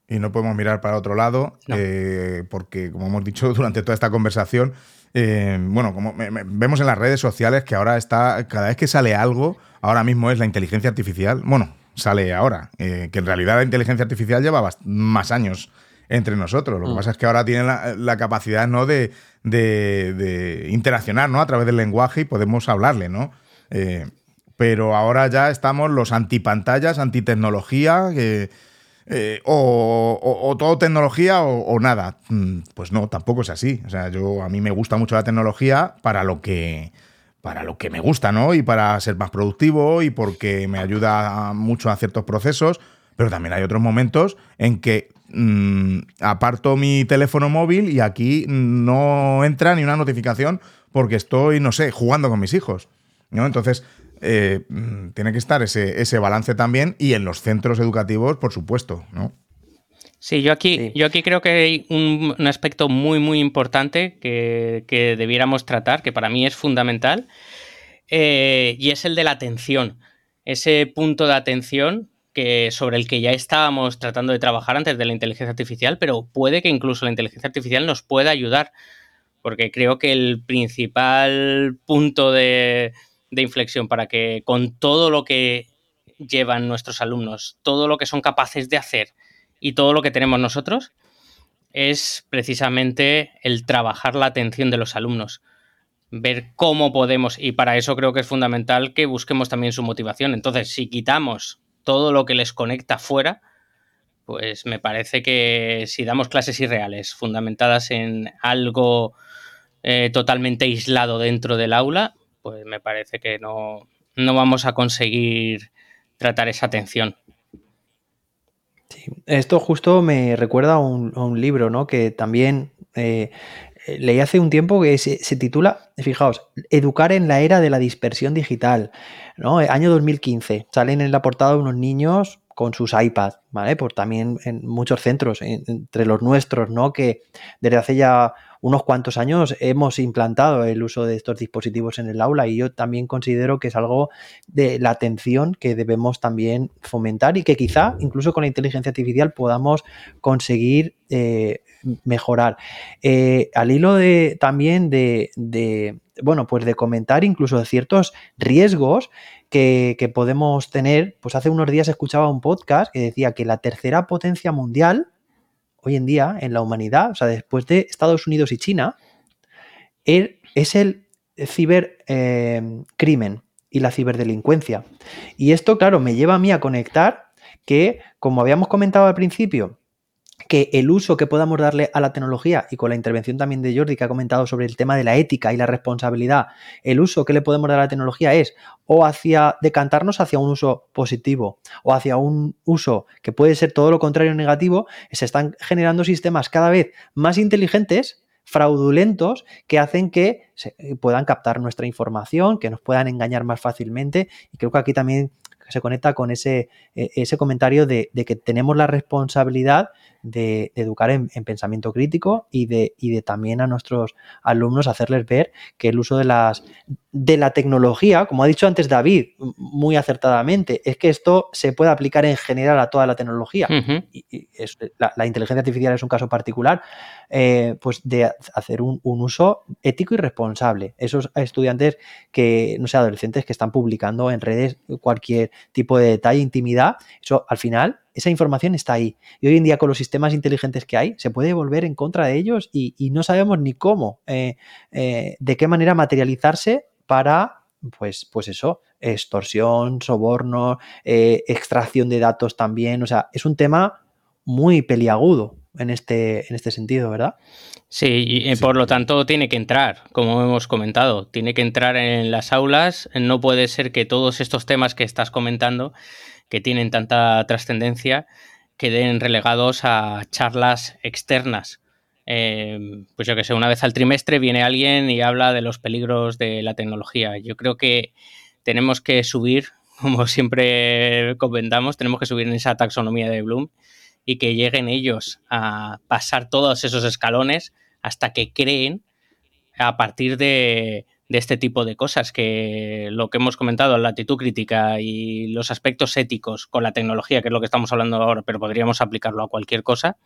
[SPEAKER 1] Y no podemos mirar para otro lado, eh, porque como hemos dicho durante toda esta conversación, eh, bueno, como vemos en las redes sociales que ahora está, cada vez que sale algo, ahora mismo es la inteligencia artificial, bueno, sale ahora, eh, que en realidad la inteligencia artificial lleva más años entre nosotros. Lo que mm. pasa es que ahora tienen la, capacidad ¿no? de, interaccionar ¿no? a través del lenguaje y podemos hablarle, ¿no? Eh, pero ahora ya estamos los antipantallas, antitecnología, eh, o, todo tecnología o, nada. Mm, pues no, tampoco es así. O sea, yo a mí me gusta mucho la tecnología para lo que para lo que me gusta, ¿no? Y para ser más productivo y porque me ayuda mucho a ciertos procesos, pero también hay otros momentos en que Mm, aparto mi teléfono móvil y aquí no entra ni una notificación porque estoy, no sé, jugando con mis hijos. ¿no? Entonces, eh, mm, tiene que estar ese, ese, balance también y en los centros educativos, por supuesto, ¿no?
[SPEAKER 4] Sí, yo aquí, yo aquí creo que hay un, aspecto muy, muy importante que, debiéramos tratar, que para mí es fundamental, eh, y es el de la atención. Ese punto de atención sobre el que ya estábamos tratando de trabajar antes de la inteligencia artificial, pero puede que incluso la inteligencia artificial nos pueda ayudar, porque creo que el principal punto de, inflexión para que con todo lo que llevan nuestros alumnos, todo lo que son capaces de hacer y todo lo que tenemos nosotros, es precisamente el trabajar la atención de los alumnos ver cómo podemos, y para eso creo que es fundamental que busquemos también su motivación. Entonces, si quitamos todo lo que les conecta fuera, pues me parece que si damos clases irreales, fundamentadas en algo eh, totalmente aislado dentro del aula, pues me parece que no, vamos a conseguir tratar esa atención.
[SPEAKER 3] Esto justo me recuerda a un, libro, ¿no? Que también eh, leí hace un tiempo que se, titula, fijaos, Educar en la era de la dispersión digital, ¿no? Año 2015. Salen en la portada unos niños con sus iPads, ¿vale? Por también en muchos centros, entre los nuestros, ¿no? Que desde hace ya unos cuantos años hemos implantado el uso de estos dispositivos en el aula y yo también considero que es algo de la atención que debemos también fomentar y que quizá incluso con la inteligencia artificial podamos conseguir eh, mejorar. Eh, al hilo de también de, bueno, pues de comentar incluso ciertos riesgos que, podemos tener, pues hace unos días escuchaba un podcast que decía que la tercera potencia mundial hoy en día en la humanidad, o sea, después de Estados Unidos y China, es el cibercrimen eh, y la ciberdelincuencia. Y esto, claro, me lleva a mí a conectar que, como habíamos comentado al principio, que el uso que podamos darle a la tecnología y con la intervención también de Jordi que ha comentado sobre el tema de la ética y la responsabilidad, el uso que le podemos dar a la tecnología es o hacia decantarnos hacia un uso positivo o hacia un uso que puede ser todo lo contrario negativo, se están generando sistemas cada vez más inteligentes fraudulentos que hacen que se puedan captar nuestra información, que nos puedan engañar más fácilmente. Y creo que aquí también se conecta con ese, e, ese comentario de, que tenemos la responsabilidad de, educar en, pensamiento crítico y de, y de también a nuestros alumnos hacerles ver que el uso de las de la tecnología, como ha dicho antes David, muy acertadamente, es que esto se puede aplicar en general a toda la tecnología. y, la, inteligencia artificial es un caso particular, eh, pues de hacer un, uso ético y responsable. Esos estudiantes que, no sé, adolescentes que están publicando en redes cualquier tipo de detalle, intimidad, eso al final esa información está ahí. Y hoy en día con los sistemas inteligentes que hay, se puede volver en contra de ellos y, no sabemos ni cómo, eh, eh, de qué manera materializarse para, pues, pues eso, extorsión, soborno, eh, extracción de datos también. O sea, es un tema muy peliagudo en este, en este sentido, ¿verdad?
[SPEAKER 4] Sí, y por lo tanto tiene que entrar, como hemos comentado, tiene que entrar en las aulas. No puede ser que todos estos temas que estás comentando, que tienen tanta trascendencia, queden relegados a charlas externas. Em, pues yo que sé, una vez al trimestre viene alguien y habla de los peligros de la tecnología. Yo creo que tenemos que subir, como siempre comentamos, tenemos que subir en esa taxonomía de Bloom y que lleguen ellos a pasar todos esos escalones hasta que creen a partir de, de este tipo de cosas, que lo que hemos comentado, la actitud crítica y los aspectos éticos con la tecnología, que es lo que estamos hablando ahora, pero podríamos aplicarlo a cualquier cosa,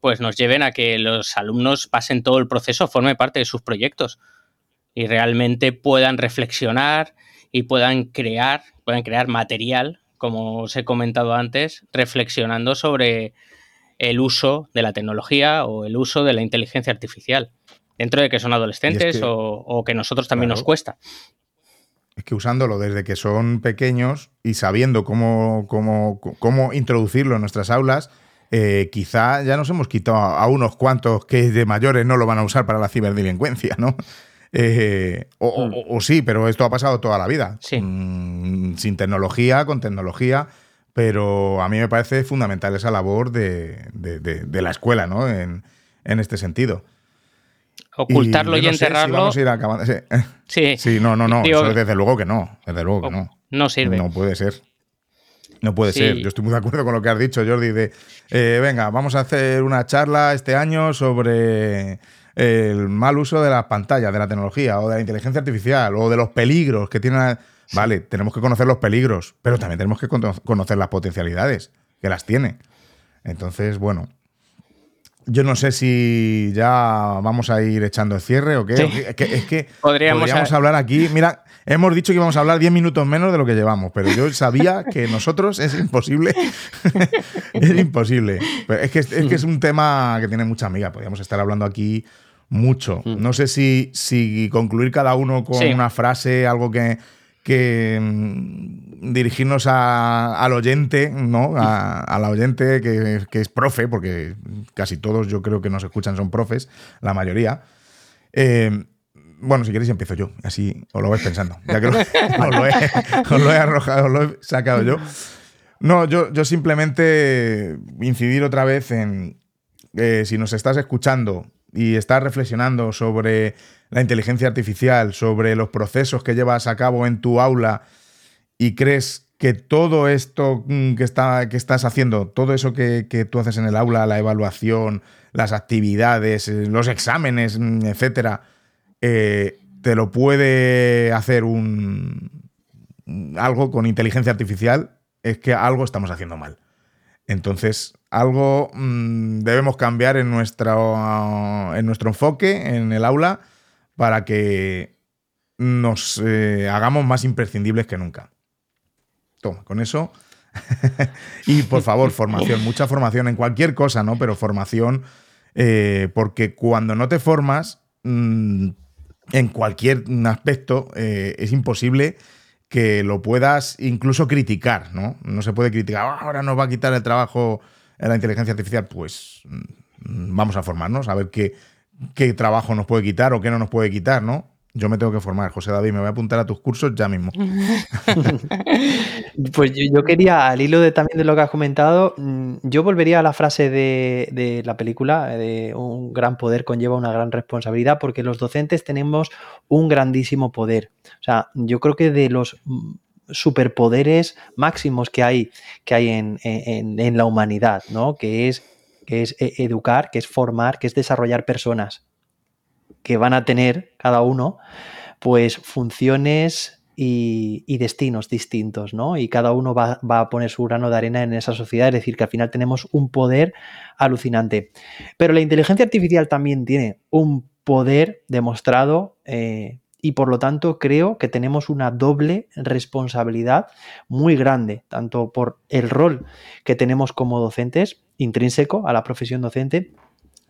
[SPEAKER 4] pues nos lleven a que los alumnos pasen todo el proceso, forme parte de sus proyectos y realmente puedan reflexionar y puedan crear, puedan crear material, como os he comentado antes, reflexionando sobre el uso de la tecnología o el uso de la inteligencia artificial, dentro de que son adolescentes o, que nosotros también nos cuesta.
[SPEAKER 1] Es que usándolo desde que son pequeños y sabiendo cómo, cómo, cómo introducirlo en nuestras aulas, eh, quizá ya nos hemos quitado a unos cuantos que de mayores no lo van a usar para la ciberdelincuencia, ¿no? Eh, mm. o, sí, pero esto ha pasado toda la vida. Mm, sin tecnología, con tecnología. Pero a mí me parece fundamental esa labor de, la escuela, ¿no? En, este sentido.
[SPEAKER 4] Ocultarlo y, enterrarlo.
[SPEAKER 1] Sí. sí. no, no, no. desde luego que no. Desde luego que no.
[SPEAKER 4] No sirve.
[SPEAKER 1] No puede ser. No puede ser. Yo estoy muy de acuerdo con lo que has dicho, Jordi, de, eh, venga, vamos a hacer una charla este año sobre el mal uso de las pantallas, de la tecnología, o de la inteligencia artificial, o de los peligros que tiene... Vale, tenemos que conocer los peligros, pero también tenemos que conocer las potencialidades, que las tiene. Entonces, bueno, yo no sé si ya vamos a ir echando el cierre o qué. Es que, podríamos, hablar aquí. Mira, hemos dicho que íbamos a hablar 10 minutos menos de lo que llevamos, pero yo sabía que nosotros es imposible. es imposible. es, que, es un tema que tiene mucha amiga. Podríamos estar hablando aquí mucho. Mm. No sé si, si concluir cada uno con una frase, algo que, que mm, dirigirnos al oyente, ¿no? A, la oyente que, es profe, porque casi todos yo creo que nos escuchan son profes, la mayoría. Eh, bueno, si queréis empiezo yo, así os lo vais pensando, ya que os, lo he, arrojado, os lo he sacado yo. No, yo, yo simplemente incidir otra vez en, eh, si nos estás escuchando y estás reflexionando sobre la inteligencia artificial, sobre los procesos que llevas a cabo en tu aula y crees que todo esto mm, que, está, que estás haciendo, todo eso que, tú haces en el aula, la evaluación, las actividades, eh, los exámenes, mm, etcétera, eh, te lo puede hacer un algo con inteligencia artificial, es que algo estamos haciendo mal. Entonces, algo mm, debemos cambiar en, nuestro, en nuestro enfoque en el aula para que nos eh, hagamos más imprescindibles que nunca. Toma, con eso. y por favor, formación, mucha formación en cualquier cosa, ¿no? Pero formación, eh, porque cuando no te formas mm, en cualquier aspecto, eh, es imposible que lo puedas incluso criticar, ¿no? No se puede criticar, ah, ahora nos va a quitar el trabajo la inteligencia artificial. Pues mm, vamos a formarnos, a ver qué, qué trabajo nos puede quitar o qué no nos puede quitar, ¿no? Yo me tengo que formar, José David, me voy a apuntar a tus cursos ya mismo.
[SPEAKER 3] pues yo, quería, al hilo de también de lo que has comentado, mm, yo volvería a la frase de, de, la película, de un gran poder conlleva una gran responsabilidad, porque los docentes tenemos un grandísimo poder. O sea, yo creo que de los mm, superpoderes máximos que hay, que hay en, en la humanidad, ¿no? Que es, que es e, educar, que es formar, que es desarrollar personas que van a tener cada uno, pues funciones y, destinos distintos, ¿no? Y cada uno va, a poner su grano de arena en esa sociedad, es decir, que al final tenemos un poder alucinante. Pero la inteligencia artificial también tiene un poder demostrado eh, y por lo tanto creo que tenemos una doble responsabilidad muy grande, tanto por el rol que tenemos como docentes, intrínseco a la profesión docente,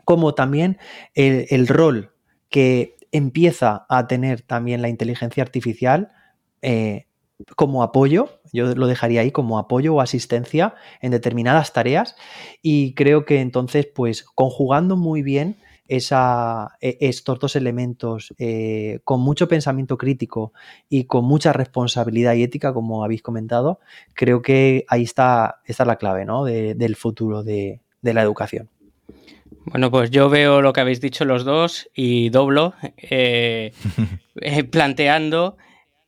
[SPEAKER 3] como también el, rol que empieza a tener también la inteligencia artificial eh, como apoyo, yo lo dejaría ahí como apoyo o asistencia en determinadas tareas. Y creo que entonces pues conjugando muy bien esa, e, estos dos elementos eh, con mucho pensamiento crítico y con mucha responsabilidad y ética, como habéis comentado, creo que ahí está, está la clave ¿no? del futuro de la educación.
[SPEAKER 4] Bueno, pues yo veo lo que habéis dicho los dos y doblo eh, eh, planteando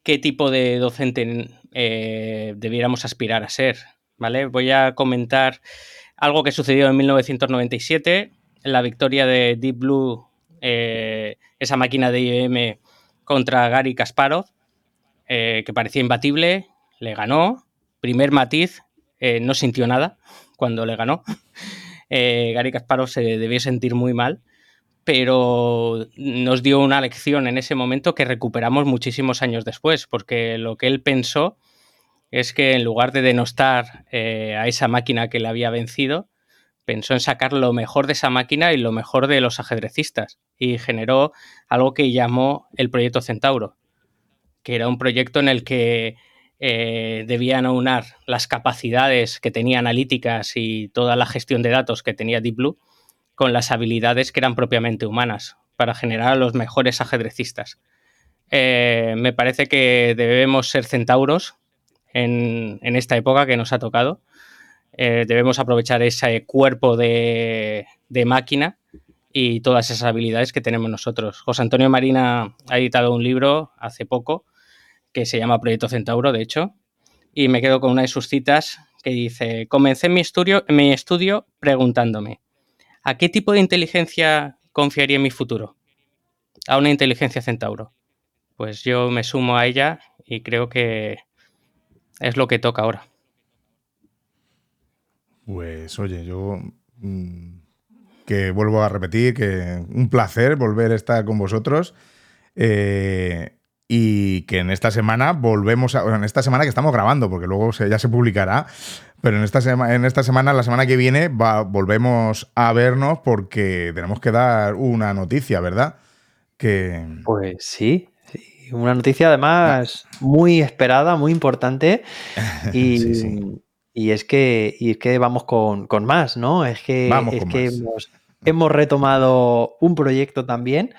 [SPEAKER 4] qué tipo de docente eh, debiéramos aspirar a ser. ¿vale? Voy a comentar algo que sucedió en 1997, la victoria de Deep Blue, esa máquina de IBM contra Gary Kasparov, que parecía imbatible, le ganó. Primer matiz, no sintió nada cuando le ganó eh, Gary Kasparov se debió sentir muy mal, pero nos dio una lección en ese momento que recuperamos muchísimos años después, porque lo que él pensó es que en lugar de denostar eh, a esa máquina que le había vencido, pensó en sacar lo mejor de esa máquina y lo mejor de los ajedrecistas y generó algo que llamó el proyecto Centauro, que era un proyecto en el que eh, debían aunar las capacidades que tenía analíticas y toda la gestión de datos que tenía Deep Blue con las habilidades que eran propiamente humanas para generar a los mejores ajedrecistas. Eh, me parece que debemos ser centauros en, esta época que nos ha tocado. Eh, debemos aprovechar ese cuerpo de, de máquina y todas esas habilidades que tenemos nosotros. José Antonio Marina ha editado un libro hace poco que se llama Proyecto Centauro, de hecho, y me quedo con una de sus citas que dice, comencé mi estudio, mi estudio preguntándome, ¿a qué tipo de inteligencia confiaría en mi futuro? A una inteligencia centauro. Pues yo me sumo a ella y creo que es lo que toca ahora.
[SPEAKER 1] Pues oye, yo mm, que vuelvo a repetir que un placer volver a estar con vosotros. Eh, y que en esta semana volvemos a, en esta semana que estamos grabando, porque luego ya se publicará, pero en esta, en esta semana, la semana que viene, volvemos a vernos porque tenemos que dar una noticia, ¿verdad? Que...
[SPEAKER 3] Pues sí, una noticia además muy esperada, muy importante y, y es que y es que vamos con, más, ¿no? Es que, es que hemos, hemos retomado un proyecto también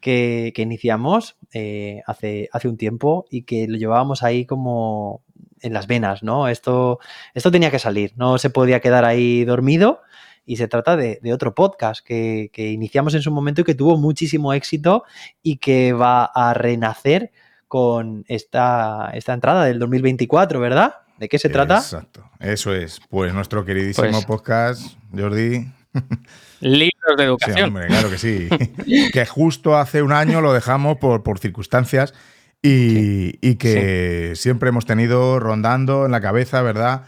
[SPEAKER 3] que, iniciamos eh, hace, hace un tiempo y que lo llevábamos ahí como en las venas, ¿no? Esto, esto tenía que salir, no se podía quedar ahí dormido y se trata de, otro podcast que, iniciamos en su momento y que tuvo muchísimo éxito y que va a renacer con esta, esta entrada del 2024, ¿verdad? ¿De qué se trata?
[SPEAKER 1] Exacto, eso es. Pues nuestro queridísimo pues podcast, Jordi.
[SPEAKER 4] Libros de educación.
[SPEAKER 1] claro que sí. que justo hace un año lo dejamos por, por circunstancias y, que siempre hemos tenido rondando en la cabeza, ¿verdad?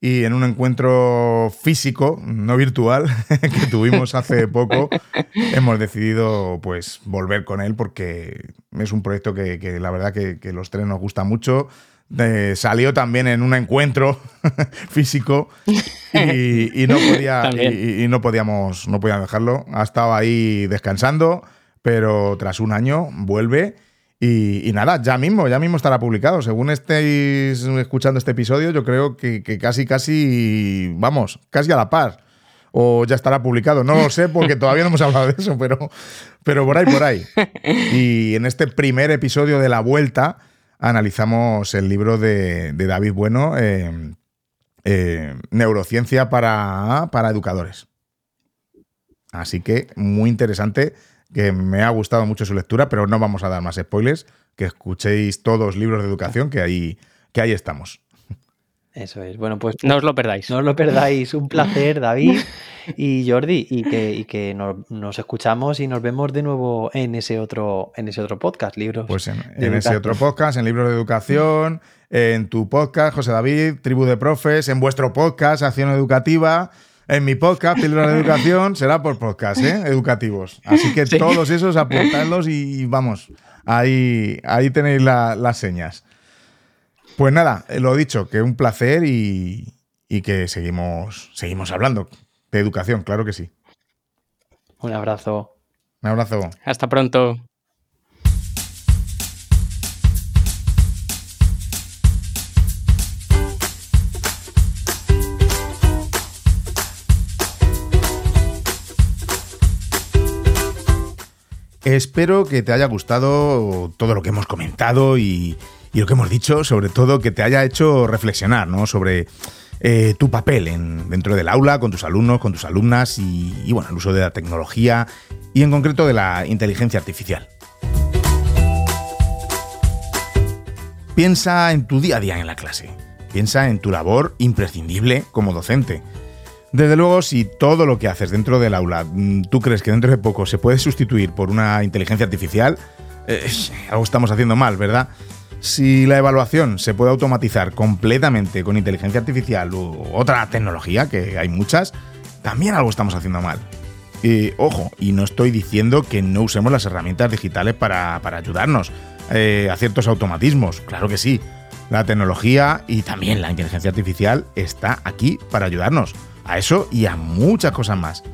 [SPEAKER 1] Y en un encuentro físico, no virtual, que tuvimos hace poco, hemos decidido pues volver con él porque es un proyecto que, la verdad que, los tres nos gusta mucho. Salió también en un encuentro físico y, no podía, y, no podíamos no podíamos dejarlo. Ha estado ahí descansando, pero tras un año vuelve y, nada, ya mismo, ya mismo estará publicado. Según estéis escuchando este episodio, yo creo que, casi, casi, vamos, casi a la par. O ya estará publicado. No lo sé porque todavía no hemos hablado de eso, pero, pero por ahí, por ahí. Y en este primer episodio de La Vuelta analizamos el libro de, David Bueno, eh, eh, Neurociencia para, para educadores. Así que muy interesante que me ha gustado mucho su lectura, pero no vamos a dar más spoilers, que escuchéis todos libros de educación, que ahí, que ahí estamos.
[SPEAKER 3] Eso es. Bueno, pues
[SPEAKER 4] no os lo perdáis.
[SPEAKER 3] No os lo perdáis. Un placer, David y Jordi, y que, que nos, escuchamos y nos vemos de nuevo en ese otro, en ese otro podcast, libros.
[SPEAKER 1] Pues en, en ese otro podcast, en libros de educación, en tu podcast, José David, Tribu de Profes, en vuestro podcast, Acción Educativa en mi podcast, Píldora de Educación, será por podcast, ¿eh? Educativos. Así que todos esos apuntadlos y, vamos, ahí, ahí tenéis las señas. Pues nada, lo dicho, que un placer y, y que seguimos, seguimos hablando de educación, claro que sí.
[SPEAKER 3] Un abrazo.
[SPEAKER 1] Un abrazo.
[SPEAKER 4] Hasta pronto.
[SPEAKER 1] Espero que te haya gustado todo lo que hemos comentado y, lo que hemos dicho, sobre todo que te haya hecho reflexionar ¿no? sobre eh, tu papel en, dentro del aula, con tus alumnos, con tus alumnas y, bueno, el uso de la tecnología y en concreto de la inteligencia artificial. Piensa en tu día a día en la clase. Piensa en tu labor imprescindible como docente. Desde luego, si todo lo que haces dentro del aula, mm, tú crees que dentro de poco se puede sustituir por una inteligencia artificial, eh, algo estamos haciendo mal, ¿verdad? Si la evaluación se puede automatizar completamente con inteligencia artificial u otra tecnología, que hay muchas, también algo estamos haciendo mal. Ojo, y no estoy diciendo que no usemos las herramientas digitales para, ayudarnos eh, a ciertos automatismos, claro que sí. La tecnología y también la inteligencia artificial está aquí para ayudarnos a eso y a muchas cosas más.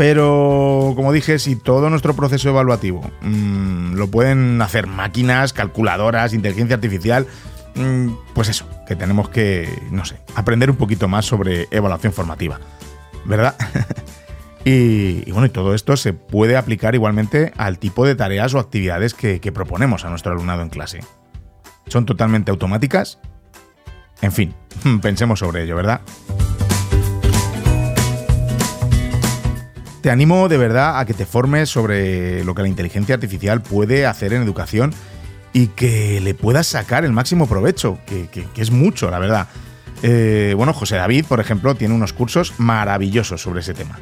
[SPEAKER 1] Pero, como dije, si todo nuestro proceso evaluativo mm, lo pueden hacer máquinas, calculadoras, inteligencia artificial, mm, pues eso, que tenemos que, no sé, aprender un poquito más sobre evaluación formativa, ¿verdad? y, bueno, y todo esto se puede aplicar igualmente al tipo de tareas o actividades que proponemos a nuestro alumnado en clase. ¿Son totalmente automáticas? En fin, pensemos sobre ello, ¿verdad? Te animo de verdad a que te formes sobre lo que la inteligencia artificial puede hacer en educación y que le puedas sacar el máximo provecho, que, es mucho, la verdad. Eh, bueno, José David, por ejemplo, tiene unos cursos maravillosos sobre ese tema.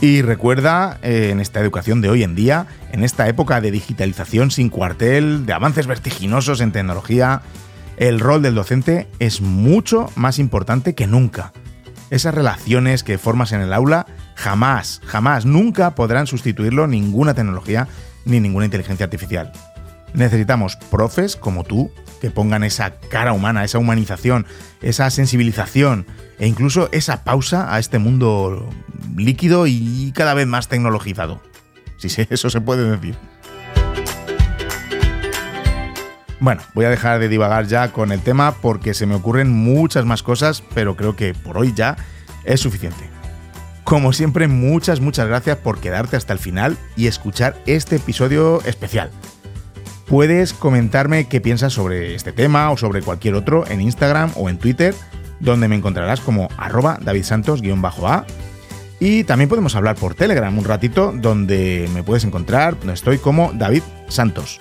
[SPEAKER 1] Y recuerda, eh, en esta educación de hoy en día, en esta época de digitalización sin cuartel, de avances vertiginosos en tecnología, el rol del docente es mucho más importante que nunca esas relaciones que formas en el aula jamás, jamás, nunca podrán sustituirlo ninguna tecnología ni ninguna inteligencia artificial. Necesitamos profes como tú que pongan esa cara humana, esa humanización, esa sensibilización e incluso esa pausa a este mundo líquido y cada vez más tecnologizado. Si sí, eso se puede decir. Bueno, voy a dejar de divagar ya con el tema porque se me ocurren muchas más cosas, pero creo que por hoy ya es suficiente. Como siempre, muchas, muchas gracias por quedarte hasta el final y escuchar este episodio especial. Puedes comentarme qué piensas sobre este tema o sobre cualquier otro en Instagram o en Twitter. donde me encontrarás como arroba davidsantos-a. Y también podemos hablar por Telegram un ratito, donde me puedes encontrar, donde estoy como David Santos.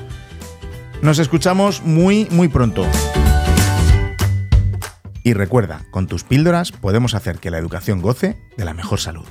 [SPEAKER 1] Nos escuchamos muy, muy pronto. Y recuerda, con tus píldoras podemos hacer que la educación goce de la mejor salud.